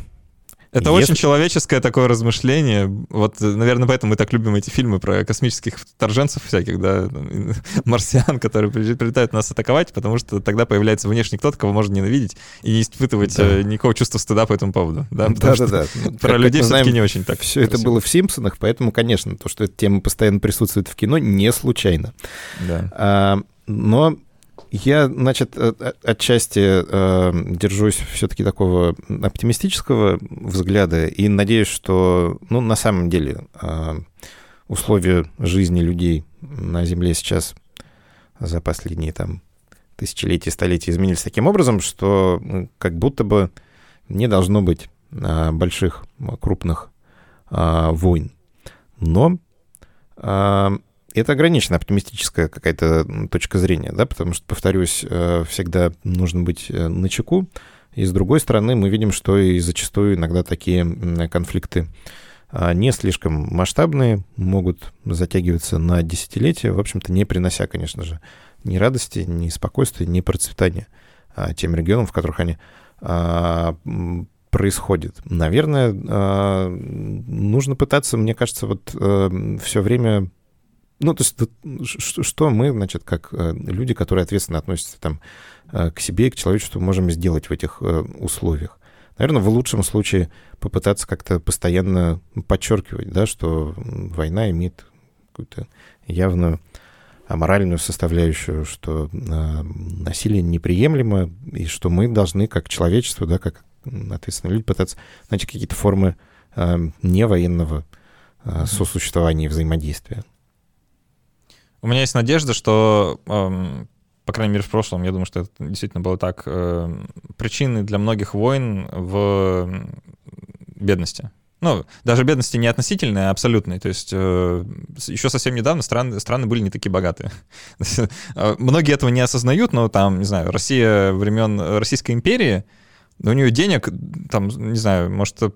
Это Если- очень человеческое такое размышление. Вот, наверное, поэтому мы так любим эти фильмы про космических вторженцев всяких, да, марсиан, которые при- прилетают нас атаковать, потому что тогда появляется внешний кто-то, кого можно ненавидеть и не испытывать Да. э, никакого чувства стыда по этому поводу. Да, что Да-да-да. Ну, Про как- людей все-таки не очень так. Все это красиво. было в «Симпсонах», поэтому, конечно, то, что эта тема постоянно присутствует в кино, не случайно. Да. А, но я, значит, э, э, отчасти э, держусь все-таки такого оптимистического взгляда и надеюсь, что, ну, на самом деле, условия жизни людей на Земле сейчас за последние там тысячелетия, столетия изменились таким образом, что м, как будто бы не должно быть больших, крупных войн. Но это ограниченно оптимистическая какая-то точка зрения, да, потому что, повторюсь, э, всегда нужно быть э, начеку. И с другой стороны, мы видим, что и зачастую иногда такие конфликты а, не слишком масштабные, могут затягиваться на десятилетия, в общем-то, не принося, конечно же, ни радости, ни спокойствия, ни процветания а, тем регионам, в которых они а, м, происходят. Наверное, нужно пытаться, мне кажется, вот все время... Ну, то есть, что мы, значит, как э, люди, которые ответственно относятся там э, к себе и к человечеству, можем сделать в этих э, условиях? Наверное, в лучшем случае попытаться как-то постоянно подчеркивать, да, что война имеет какую-то явную аморальную составляющую, что насилие неприемлемо, и что мы должны, как человечество, да, как ответственные люди, пытаться найти какие-то формы э, невоенного э, сосуществования и взаимодействия. У меня есть надежда, что, эм, по крайней мере, в прошлом, я думаю, что это действительно было так, эм, причины для многих войн в бедности. Ну, даже бедности не относительной, а абсолютной. То есть э, еще совсем недавно страны, страны были не такие богатые. Э, Многие этого не осознают, но там, не знаю, Россия времен Российской империи, у нее денег, там, не знаю, может, э,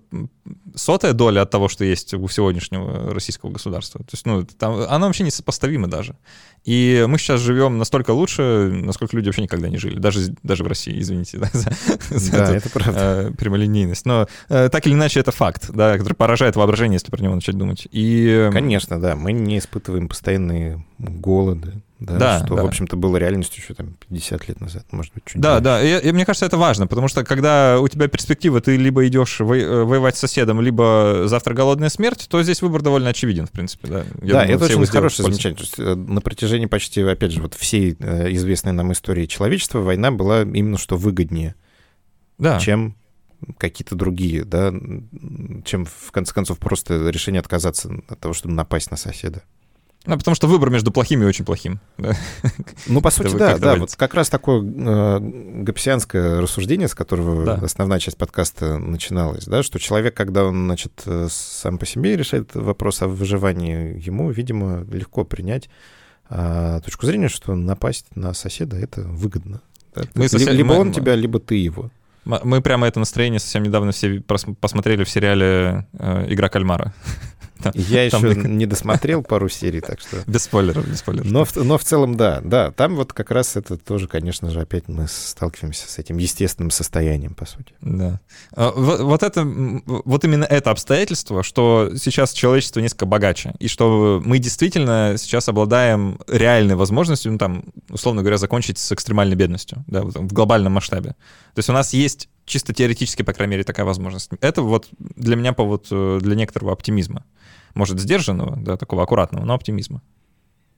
сотая доля от того, что есть у сегодняшнего российского государства. То есть, ну, там, оно вообще несопоставимо даже. И мы сейчас живем настолько лучше, насколько люди вообще никогда не жили. Даже, даже в России, извините, да, за, за Да, эту, это правда. э, прямолинейность. Но э, так или иначе это факт, да, который поражает воображение, если про него начать думать. И, э, Конечно, да, мы не испытываем постоянные голоды, да, Да, что, да. в общем-то, было реальностью еще там 50 лет назад, может быть, чуть Да, больше. да, и, и мне кажется, это важно, потому что когда у тебя перспектива, ты либо идешь во- э, воевать с соседом, либо завтра голодная смерть, то здесь выбор довольно очевиден, в принципе, да. Я да, думаю, это очень хорошее замечание. То есть, э, на протяжении почти, опять же, вот всей э, известной нам истории человечества война была именно что выгоднее, Да. чем какие-то другие, да, чем, в конце концов, просто решение отказаться от того, чтобы напасть на соседа. Ну, потому что выбор между плохим и очень плохим. да. Ну, по сути, да, да. Вот как раз такое э, гопсианское рассуждение, с которого Да. основная часть подкаста начиналась, да, что человек, когда он, значит, э, сам по себе решает вопрос о выживании, ему, видимо, легко принять а, точку зрения, что напасть на соседа — это выгодно. Да? Мы сосед- Либо мы- он тебя, либо ты его. Мы прямо это настроение совсем недавно все посмотрели в сериале э, «Игра кальмара». Я еще не досмотрел пару серий, так что... Без спойлеров, без спойлеров. Но, но в целом, да, да. Там вот как раз это тоже, конечно же, опять мы сталкиваемся с этим естественным состоянием, по сути. Да. А, вот, вот это, вот именно это обстоятельство, что сейчас человечество несколько богаче, и что мы действительно сейчас обладаем реальной возможностью, ну, там, условно говоря, закончить с экстремальной бедностью, да, в глобальном масштабе. То есть у нас есть чисто теоретически, по крайней мере, такая возможность. Это вот для меня повод э, для некоторого оптимизма. Может, сдержанного, да, такого аккуратного, но оптимизма.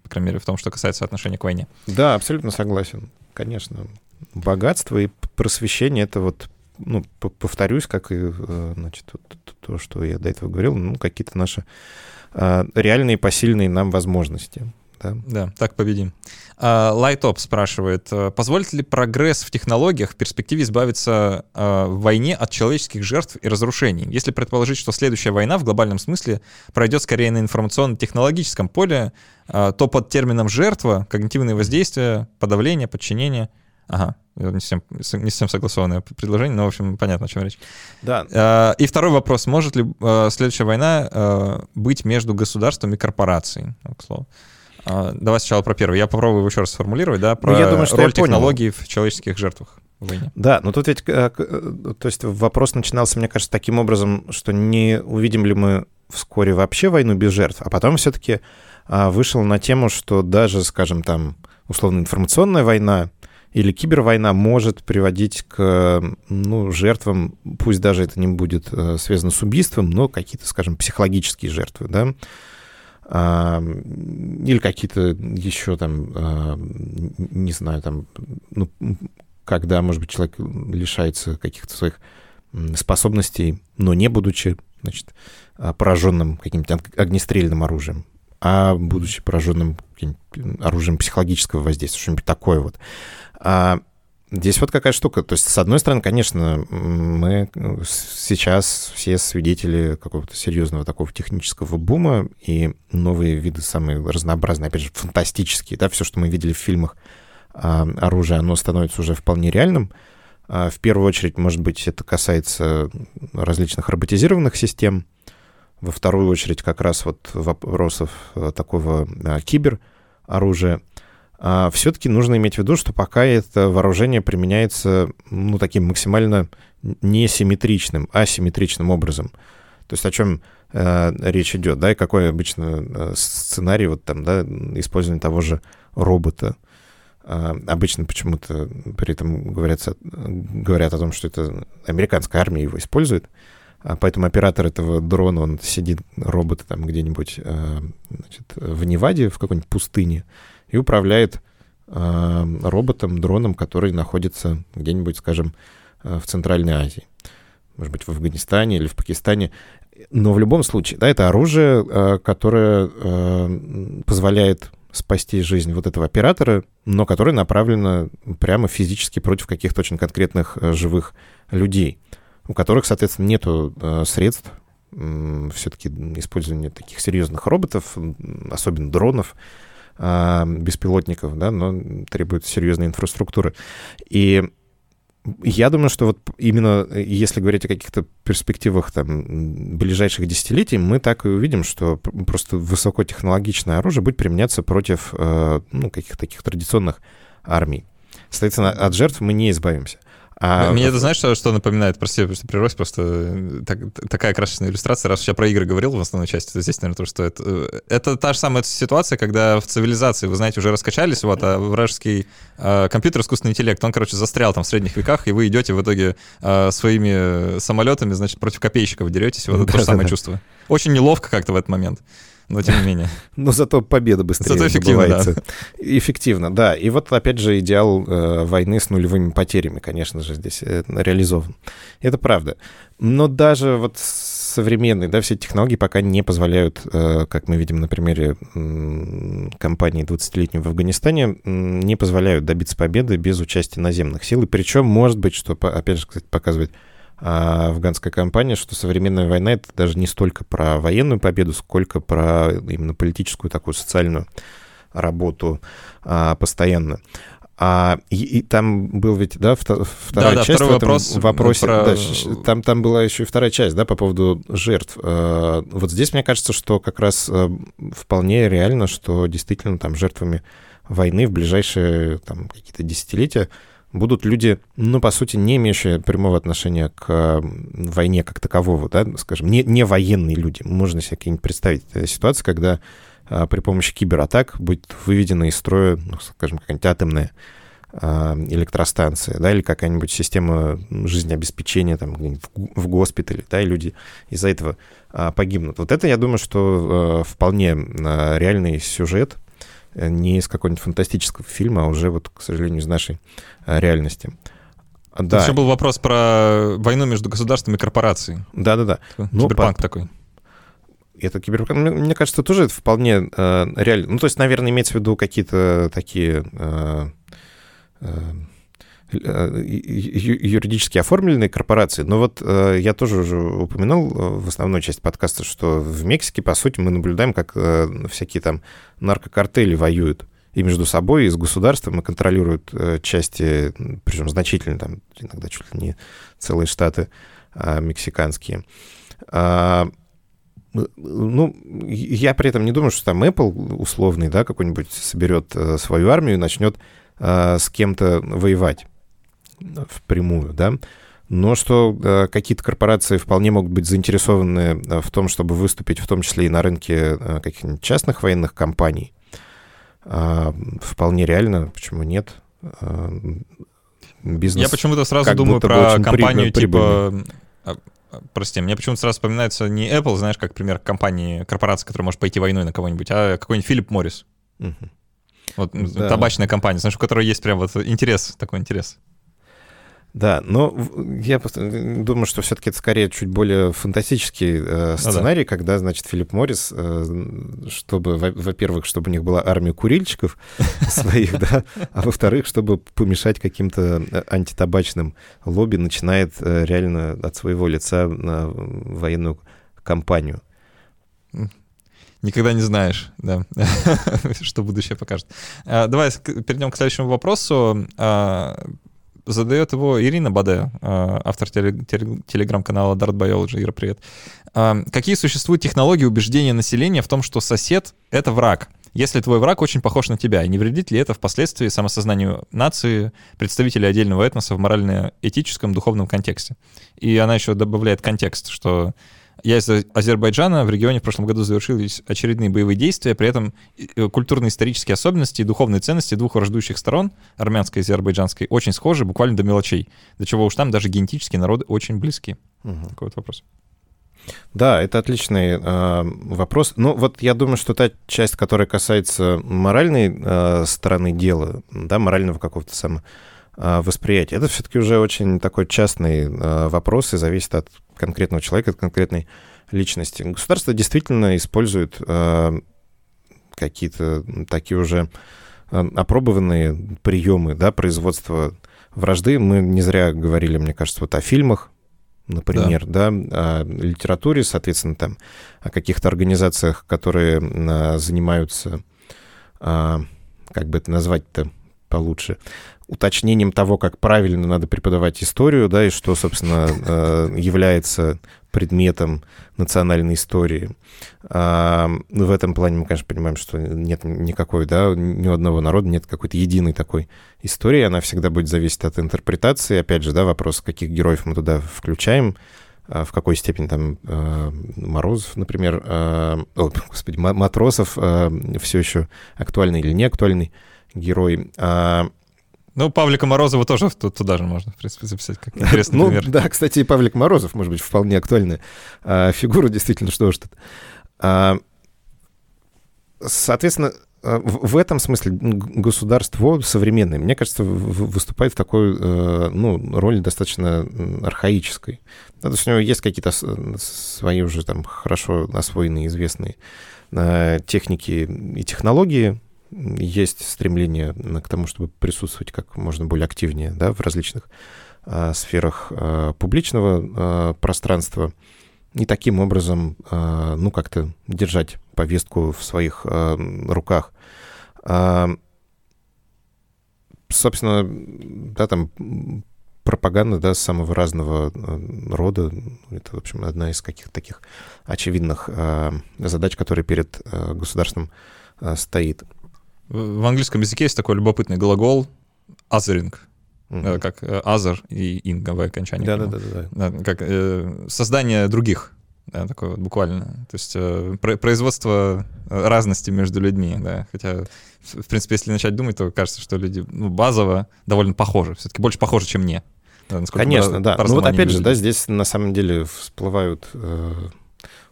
По крайней мере, в том, что касается отношения к войне. Да, абсолютно согласен. Конечно. Богатство и просвещение — это вот, ну, повторюсь, как и, э, значит, то, что я до этого говорил, ну, какие-то наши а, реальные посильные нам возможности. Да, да так победим. Лайтоп спрашивает, э, позволит ли прогресс в технологиях в перспективе избавиться uh, в войне от человеческих жертв и разрушений? Если предположить, что следующая война в глобальном смысле пройдет скорее на информационно-технологическом поле, uh, то под термином «жертва» когнитивные воздействия, подавление, подчинение — Ага, не совсем, не совсем согласованное предложение, но, в общем, понятно, о чем речь. Да. И второй вопрос. Может ли следующая война быть между государством и корпорацией, к слову? А, давай сначала про первый. Я попробую его еще раз сформулировать, да, про ну, я думаю, что роль технологий в человеческих жертвах. Войне. Да, но тут ведь, э, э, то есть вопрос начинался, мне кажется, таким образом, что не увидим ли мы вскоре вообще войну без жертв, а потом все-таки а, вышел на тему, что даже, скажем, там, условно, информационная война или кибервойна может приводить к ну, жертвам, пусть даже это не будет э, связано с убийством, но какие-то, скажем, психологические жертвы, да, или какие-то еще там, а, не знаю, там, ну, когда, может быть, человек лишается каких-то своих способностей, но не будучи, значит, а, пораженным каким-то огнестрельным оружием, а будучи пораженным оружием психологического воздействия, что-нибудь такое вот. Здесь вот какая штука. То есть, с одной стороны, конечно, мы сейчас все свидетели какого-то серьезного такого технического бума, и новые виды самые разнообразные, опять же, фантастические, да, все, что мы видели в фильмах а, оружие, оно становится уже вполне реальным. А, в первую очередь, может быть, это касается различных роботизированных систем. Во вторую очередь, как раз вот вопросов а, такого кибероружия а все-таки нужно иметь в виду, что пока это вооружение применяется ну, таким максимально несимметричным, асимметричным образом. То есть о чем э, речь идет, да, и какой обычно э, сценарий вот там, да, использования того же робота. Э, обычно почему-то при этом говорят, говорят о том, что это американская армия его использует. А поэтому оператор этого дрона, он сидит, робот там где-нибудь э, значит, в Неваде, в какой-нибудь пустыне, и управляет э, роботом, дроном, который находится где-нибудь, скажем, э, в Центральной Азии. Может быть, в Афганистане или в Пакистане. Но в любом случае, да, это оружие, э, которое позволяет спасти жизнь вот этого оператора, но которое направлено прямо физически против каких-то очень конкретных живых людей, у которых, соответственно, нет средств все-таки использования таких серьезных роботов, особенно дронов, беспилотников, да, но требует серьезной инфраструктуры. И я думаю, что вот именно э, если говорить о каких-то перспективах там ближайших десятилетий, мы так и увидим, что просто высокотехнологичное оружие будет применяться против э, ну, каких-то таких традиционных армий. Соответственно, от жертв мы не избавимся. А... Мне это знаешь, что, что напоминает? Прости, просто прервусь, просто э, так, такая красочная иллюстрация. Раз я про игры говорил в основной части, то здесь, наверное, то, что это... Это та же самая ситуация, когда в цивилизации, вы знаете, уже раскачались, вот, а вражеский э, компьютер, искусственный интеллект, он, короче, застрял там в средних веках, и вы идете в итоге э, своими самолетами, значит, против копейщиков деретесь, вот это то же самое чувство. Очень неловко как-то в этот момент но тем не менее. Но зато победа быстрее зато эффективно, Да. Эффективно, да. И вот опять же идеал э, войны с нулевыми потерями, конечно же, здесь э, реализован. Это правда. Но даже вот современные, да, все технологии пока не позволяют, э, как мы видим на примере э, кампании 20-летней в Афганистане, не позволяют добиться победы без участия наземных сил. И причем, может быть, что, опять же, кстати, показывает а, афганская кампания, что современная война — это даже не столько про военную победу, сколько про именно политическую такую социальную работу а, постоянно. А и, и там был ведь, да, вторая да, да, часть в этом вопрос вопросе. про... Да, там, там была еще и вторая часть, да, по поводу жертв. Э, вот здесь мне кажется, что как раз э, вполне реально, что действительно там жертвами войны в ближайшие там какие-то десятилетия будут люди, ну, по сути, не имеющие прямого отношения к войне как такового, да, скажем, не, не военные люди. Можно себе как-нибудь представить ситуацию, когда а, при помощи кибератак будет выведена из строя, ну, скажем, какая-нибудь атомная а, электростанция, да, или какая-нибудь система жизнеобеспечения там в госпитале, да, и люди из-за этого а, погибнут. Вот это, я думаю, что вполне реальный сюжет, э, не из какого-нибудь фантастического фильма, а уже вот, к сожалению, из нашей реальности. Да. Еще был вопрос про войну между государством и корпорацией. Да-да-да. Ну, Киберпанк по... такой это киберпанк, мне, мне кажется, тоже это вполне э, реально. Ну, то есть, наверное, имеется в виду какие-то такие э, э, э юридически оформленные корпорации. Но вот э, я тоже уже упоминал э, в основной части подкаста, что в Мексике, по сути, мы наблюдаем, как э, всякие там наркокартели воюют и между собой, и с государством, и контролируют э, части, причем значительно, там иногда чуть ли не целые штаты э, мексиканские. А, ну, я при этом не думаю, что там Apple условный, да, какой-нибудь соберет э, свою армию и начнет э, с кем-то воевать впрямую, да. Но что э, какие-то корпорации вполне могут быть заинтересованы э, в том, чтобы выступить в том числе и на рынке э, каких-нибудь частных военных компаний, э, вполне реально, почему нет? Э, бизнес. Я почему-то сразу думаю про компанию типа прости, мне почему-то сразу вспоминается не Apple, знаешь, как пример компании, корпорации, которая может пойти войной на кого-нибудь, а какой-нибудь Филипп Моррис. Угу. Вот да. табачная компания, знаешь, у которой есть прям вот интерес, такой интерес. Да, но я думаю, что все-таки это скорее чуть более фантастический э, сценарий, ну, да. когда, значит, Филипп Моррис, э, чтобы, во-первых, чтобы у них была армия курильщиков своих, да, а во-вторых, чтобы помешать каким-то э, антитабачным лобби, начинает э, реально от своего лица на военную кампанию. Никогда не знаешь, да, что будущее покажет. А, давай перейдем к следующему вопросу. Задает его Ирина Баде, а, автор телеграм-канала Dart Biology. Ира, привет. А, какие существуют технологии убеждения населения в том, что сосед — это враг? Если твой враг очень похож на тебя, не вредит ли это впоследствии самосознанию нации, представителей отдельного этноса в морально-этическом, духовном контексте? И она еще добавляет контекст, что я из Азербайджана. В регионе в прошлом году завершились очередные боевые действия. При этом э, культурно-исторические особенности и духовные ценности двух враждующих сторон, армянской и азербайджанской, очень схожи буквально до мелочей. До чего уж там даже генетические народы очень близки. Угу. Такой вот вопрос. Да, это отличный э, вопрос. Ну, вот я думаю, что та часть, которая касается моральной э, стороны дела, да, морального какого-то самого э, восприятия, это все-таки уже очень такой частный э, вопрос и зависит от конкретного человека, от конкретной личности. Государство действительно использует э, какие-то такие уже опробованные приемы да, производства вражды. Мы не зря говорили, мне кажется, вот о фильмах, например, да. да, о литературе, соответственно, там, о каких-то организациях, которые а, занимаются, а, как бы это назвать-то получше, уточнением того, как правильно надо преподавать историю, да, и что, собственно, э, является предметом национальной истории. А, в этом плане мы, конечно, понимаем, что нет никакой, да, ни у одного народа нет какой-то единой такой истории, она всегда будет зависеть от интерпретации. Опять же, да, вопрос, каких героев мы туда включаем, а, в какой степени там э, Морозов, например, э, о, господи, Матросов все еще актуальный или не актуальный герой. А, ну, Павлика Морозова тоже туда же можно, в принципе, записать как интересный ну, пример. Да, кстати, и Павлик Морозов, может быть, вполне актуальная а, фигура, действительно, что ж тут. А, соответственно, а, в этом смысле государство современное, мне кажется, выступает в такой э, ну, роли достаточно архаической. то есть у него есть какие-то свои уже там хорошо освоенные, известные э, техники и технологии, есть стремление к тому, чтобы присутствовать как можно более активнее да, в различных а, сферах а, публичного а, пространства и таким образом, а, ну, как-то держать повестку в своих а, руках. А, собственно, да, там пропаганда, да, самого разного рода. Это, в общем, одна из каких-то таких очевидных задач, которые перед государством стоит. В английском языке есть такой любопытный глагол «othering», mm-hmm. как «other» и «инговое окончание. Да-да-да. Как э, создание других, да, такое вот буквально. То есть э, производство разности между людьми, да. Хотя, в принципе, если начать думать, то кажется, что люди ну, базово довольно похожи. Все-таки больше похожи, чем не. Да, Конечно, да. Ну вот опять же, да, здесь на самом деле всплывают э,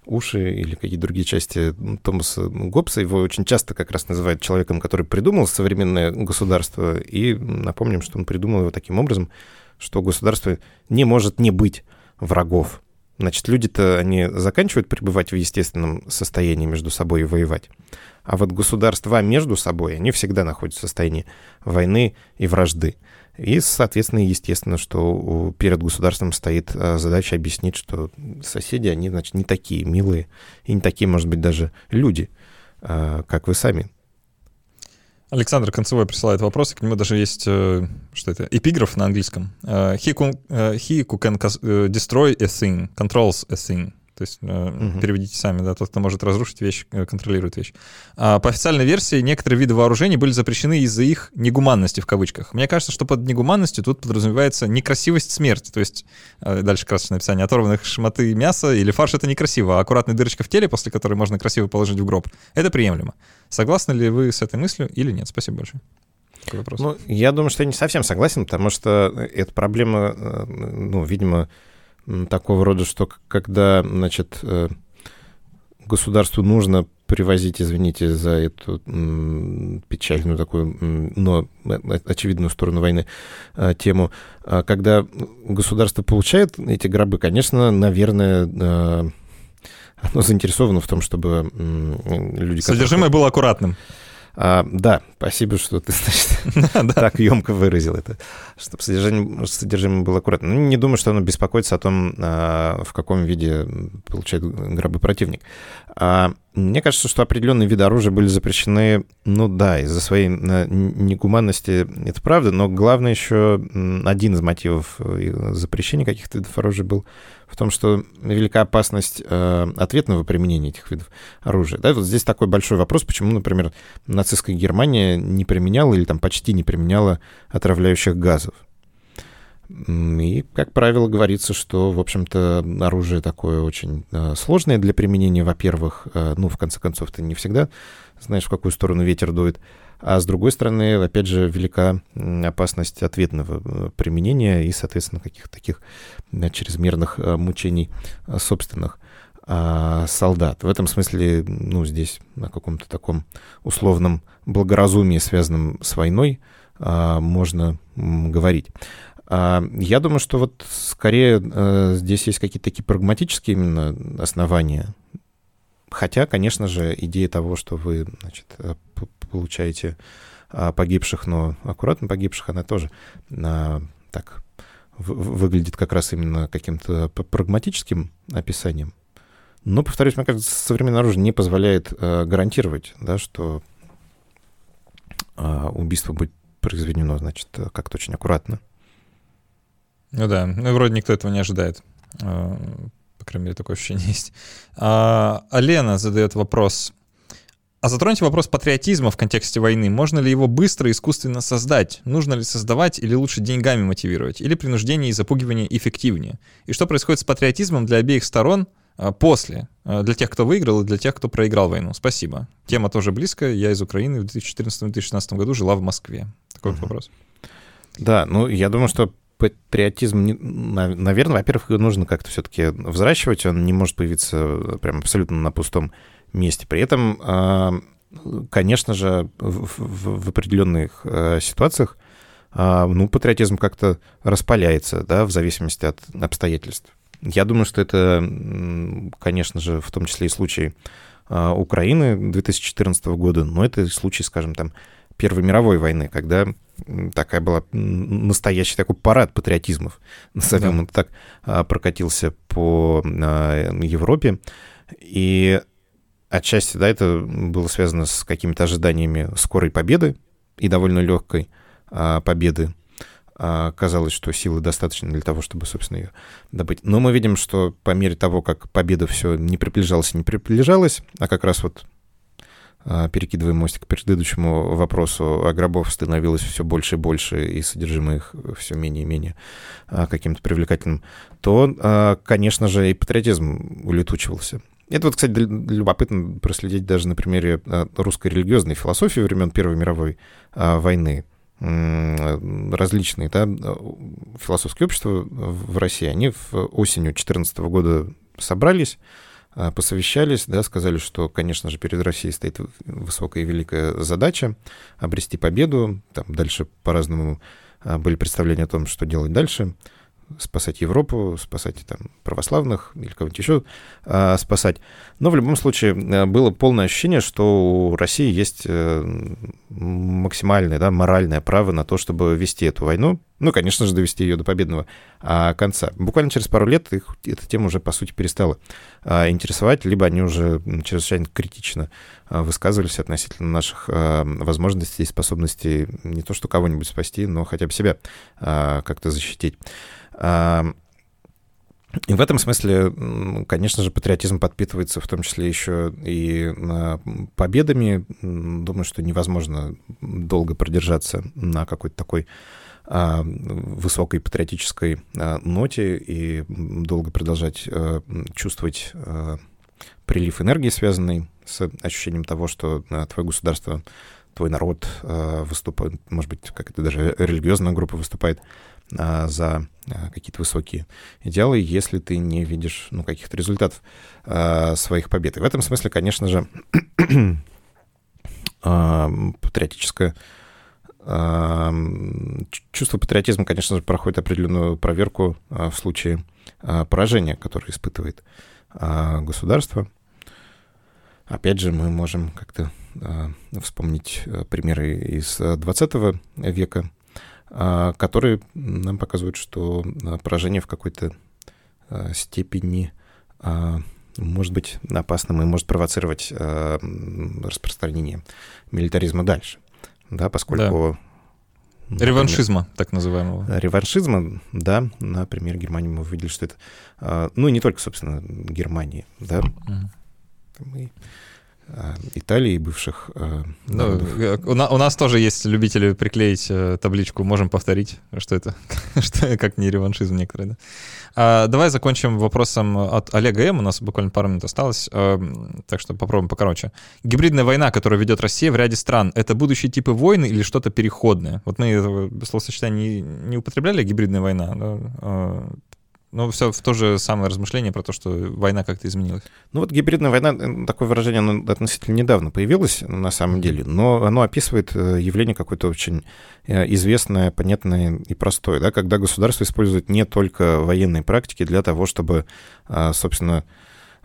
уши или какие-то другие части Томаса Гоббса. Его очень часто как раз называют человеком, который придумал современное государство. И напомним, что он придумал его таким образом, что государство не может не быть врагов. Значит, люди-то, они заканчивают пребывать в естественном состоянии между собой и воевать. А вот государства между собой, они всегда находятся в состоянии войны и вражды. И, соответственно, естественно, что перед государством стоит а, задача объяснить, что соседи, они, значит, не такие милые и не такие, может быть, даже люди, а, как вы сами. Александр Концевой присылает вопросы, к нему даже есть, э, что это, эпиграф на английском. Э, he, э, he can destroy a thing controls a thing. То есть угу. переведите сами, да, тот, кто может разрушить вещь, э, контролирует вещь. А по официальной версии некоторые виды вооружений были запрещены из-за их негуманности в кавычках. Мне кажется, что под негуманностью тут подразумевается некрасивость смерти. То есть э, дальше красочное описание оторванных шматы мяса или фарш это некрасиво, а аккуратная дырочка в теле, после которой можно красиво положить в гроб, это приемлемо. Согласны ли вы с этой мыслью или нет? Спасибо большое. Вопрос. Ну, я думаю, что я не совсем согласен, потому что эта проблема, ну, видимо, такого рода, что когда, значит, э, государству нужно привозить, извините за эту печальную такую, но очевидную сторону войны э, тему, а когда государство получает эти гробы, конечно, наверное, э, оно заинтересовано в том, чтобы люди... Содержимое которые... было аккуратным. А, да, спасибо, что ты, значит, так емко выразил это, чтобы содержание, содержимое было аккуратно. Ну, не думаю, что оно беспокоится о том, а, в каком виде получает гробы противник. А, мне кажется, что определенные виды оружия были запрещены, ну да, из-за своей негуманности, это правда, но главное еще один из мотивов э, запрещения каких-то видов оружия был в том, что велика опасность э, ответного применения этих видов оружия. Да, вот здесь такой большой вопрос, почему, например, нацистская Германия не применяла или там почти не применяла отравляющих газов. И, как правило, говорится, что, в общем-то, оружие такое очень э, сложное для применения, во-первых. Э, ну, в конце концов, ты не всегда знаешь, в какую сторону ветер дует. А с другой стороны, опять же, велика опасность ответного э, применения и, соответственно, каких-то таких чрезмерных мучений собственных а, солдат. В этом смысле, ну, здесь на каком-то таком условном благоразумии, связанном с войной, а, можно говорить. А, я думаю, что вот скорее э, здесь есть какие-то такие прагматические именно основания. Хотя, конечно же, идея того, что вы значит, э, получаете а, погибших, но аккуратно погибших, она тоже так выглядит как раз именно каким-то прагматическим описанием. Но, повторюсь, мне кажется, современное оружие не позволяет э, гарантировать, да, что убийство будет произведено, значит, как-то очень аккуратно. Ну да, ну вроде никто этого не ожидает. А, по крайней мере, такое ощущение есть. А, Алена задает вопрос. А затроньте вопрос патриотизма в контексте войны. Можно ли его быстро и искусственно создать? Нужно ли создавать или лучше деньгами мотивировать? Или принуждение и запугивание эффективнее? И что происходит с патриотизмом для обеих сторон а, после? Для тех, кто выиграл, и для тех, кто проиграл войну. Спасибо. Тема тоже близкая. Я из Украины в 2014-2016 году жила в Москве. Такой uh-huh. вопрос. Да, ну я думаю, что патриотизм, наверное, во-первых, нужно как-то все-таки взращивать, он не может появиться прям абсолютно на пустом месте. При этом, а, конечно же, в определенных э, ситуациях а, ну, патриотизм как-то распаляется, да, в зависимости от обстоятельств. Я думаю, что это, конечно же, в том числе и случай а, Украины 2014 года, но это случай, скажем, там, Первой мировой войны, когда такая была настоящий такой парад патриотизмов, назовем да. это так, а, прокатился по а, Европе. И отчасти, да, это было связано с какими-то ожиданиями скорой победы и довольно легкой, а, победы. Казалось, что силы достаточно для того, чтобы, собственно, ее добыть. Но мы видим, что по мере того, как победа все не приближалась и не приближалась, а как раз вот перекидывая мостик к предыдущему вопросу, а гробов становилось все больше и больше, и содержимое их все менее и менее а, каким-то привлекательным, то, а, конечно же, и патриотизм улетучивался. Это вот, кстати, любопытно проследить даже на примере русской религиозной философии времен Первой мировой войны. Различные да, философские общества в России, они в осенью 2014 года собрались, а, посовещались, да, сказали, что, конечно же, перед Россией стоит высокая и великая задача обрести победу. Там дальше по-разному а, были представления о том, что делать дальше спасать Европу, спасать там православных или кого-нибудь еще а, спасать. Но в любом случае э, было полное ощущение, что у России есть э, максимальное, да, моральное право на то, чтобы вести эту войну. Ну, конечно же, довести ее до победного а, конца. Буквально через пару лет их эта тема уже, по сути, перестала а, интересовать, либо они уже чрезвычайно критично высказывались относительно наших возможностей и способностей не то что кого-нибудь спасти, но хотя бы себя как-то защитить. И в этом смысле, конечно же, патриотизм подпитывается в том числе еще и победами. Думаю, что невозможно долго продержаться на какой-то такой а, высокой патриотической а, ноте и долго продолжать а, чувствовать прилив энергии, связанный с ощущением того, что твое государство, твой народ выступает, может быть, как это даже религиозная группа выступает а, за а, какие-то высокие идеалы, если ты не видишь ну, каких-то результатов а, своих побед. И в этом смысле, конечно же, патриотическое чувство патриотизма, конечно же, проходит определенную проверку в случае поражения, которое испытывает государство. Опять же, мы можем как-то вспомнить примеры из 20 века, а, которые нам показывают, что а, поражение в какой-то а, степени может быть опасным и может провоцировать распространение милитаризма дальше, да, поскольку... Да. Реваншизма, так называемого. Реваншизма, да. Например, Германии мы увидели, что это... Ну, и не только, собственно, Германии, да. Угу. Э, Италии, бывших э, ну, э, у, на, у нас тоже есть любители приклеить табличку «Можем повторить», что это, что как не реваншизм некоторые. Да? А, давай закончим вопросом от Олега М. У нас буквально пару минут осталось, а, так что попробуем покороче. Гибридная война, которую ведет Россия в ряде стран, это будущие типы войны или что-то переходное? Вот мы словосочетание не, не употребляли «гибридная война», да? А, ну, все в то же самое размышление про то, что война как-то изменилась. Ну вот гибридная война, э, такое выражение, оно относительно недавно появилось на самом деле, но оно описывает э, явление какое-то очень э, известное, понятное и простое, да, когда государство использует не только военные практики для того, чтобы, а, собственно,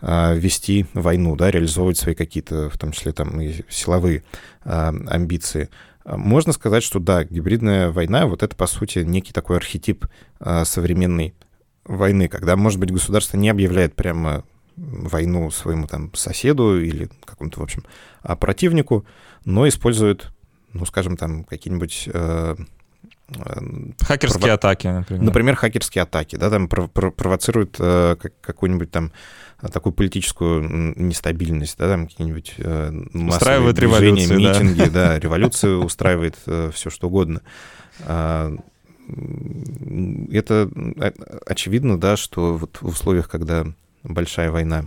а, вести войну, да, реализовывать свои какие-то, в том числе там и силовые а, амбиции. Можно сказать, что да, гибридная война, вот это, по сути, некий такой архетип современной войны, когда, может быть, государство не объявляет прямо войну своему там соседу или какому-то, в общем, а, противнику, но использует, ну, скажем, там какие-нибудь... Э, э Хакерские прово... атаки, например. Например, хакерские атаки, да, там провоцируют э, какую-нибудь там такую политическую нестабильность, да, там какие-нибудь э, массовые движения, митинги, да, да революцию устраивает э, все что угодно. Это очевидно, да, что вот в условиях, когда большая война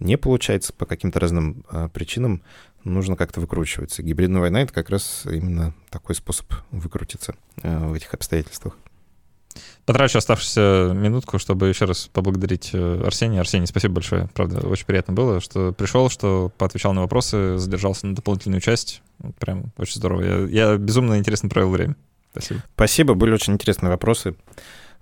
не получается по каким-то разным а, причинам, нужно как-то выкручиваться. Гибридная война — это как раз именно такой способ выкрутиться а, в этих обстоятельствах. Потрачу оставшуюся минутку, чтобы еще раз поблагодарить э, Арсения. Арсений, спасибо большое. Правда, очень приятно было, что пришел, что поотвечал на вопросы, задержался на дополнительную часть. Прям очень здорово. Я, я безумно интересно провел время. Спасибо. Спасибо, были очень интересные вопросы.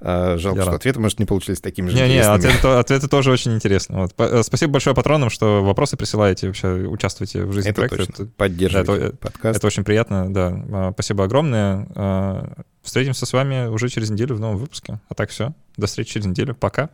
А, жалко, Я что рад. ответы, может, не получились такими же не, интересными. Не, ответы, ответы тоже очень интересны. Вот. Э, спасибо большое патронам, что вопросы присылаете, вообще участвуете в жизни это проекта. Точно. Это, Поддерживайте это, подкаст. Это очень приятно, да. А, спасибо огромное. А, встретимся с вами уже через неделю в новом выпуске. А так все. До встречи через неделю. Пока.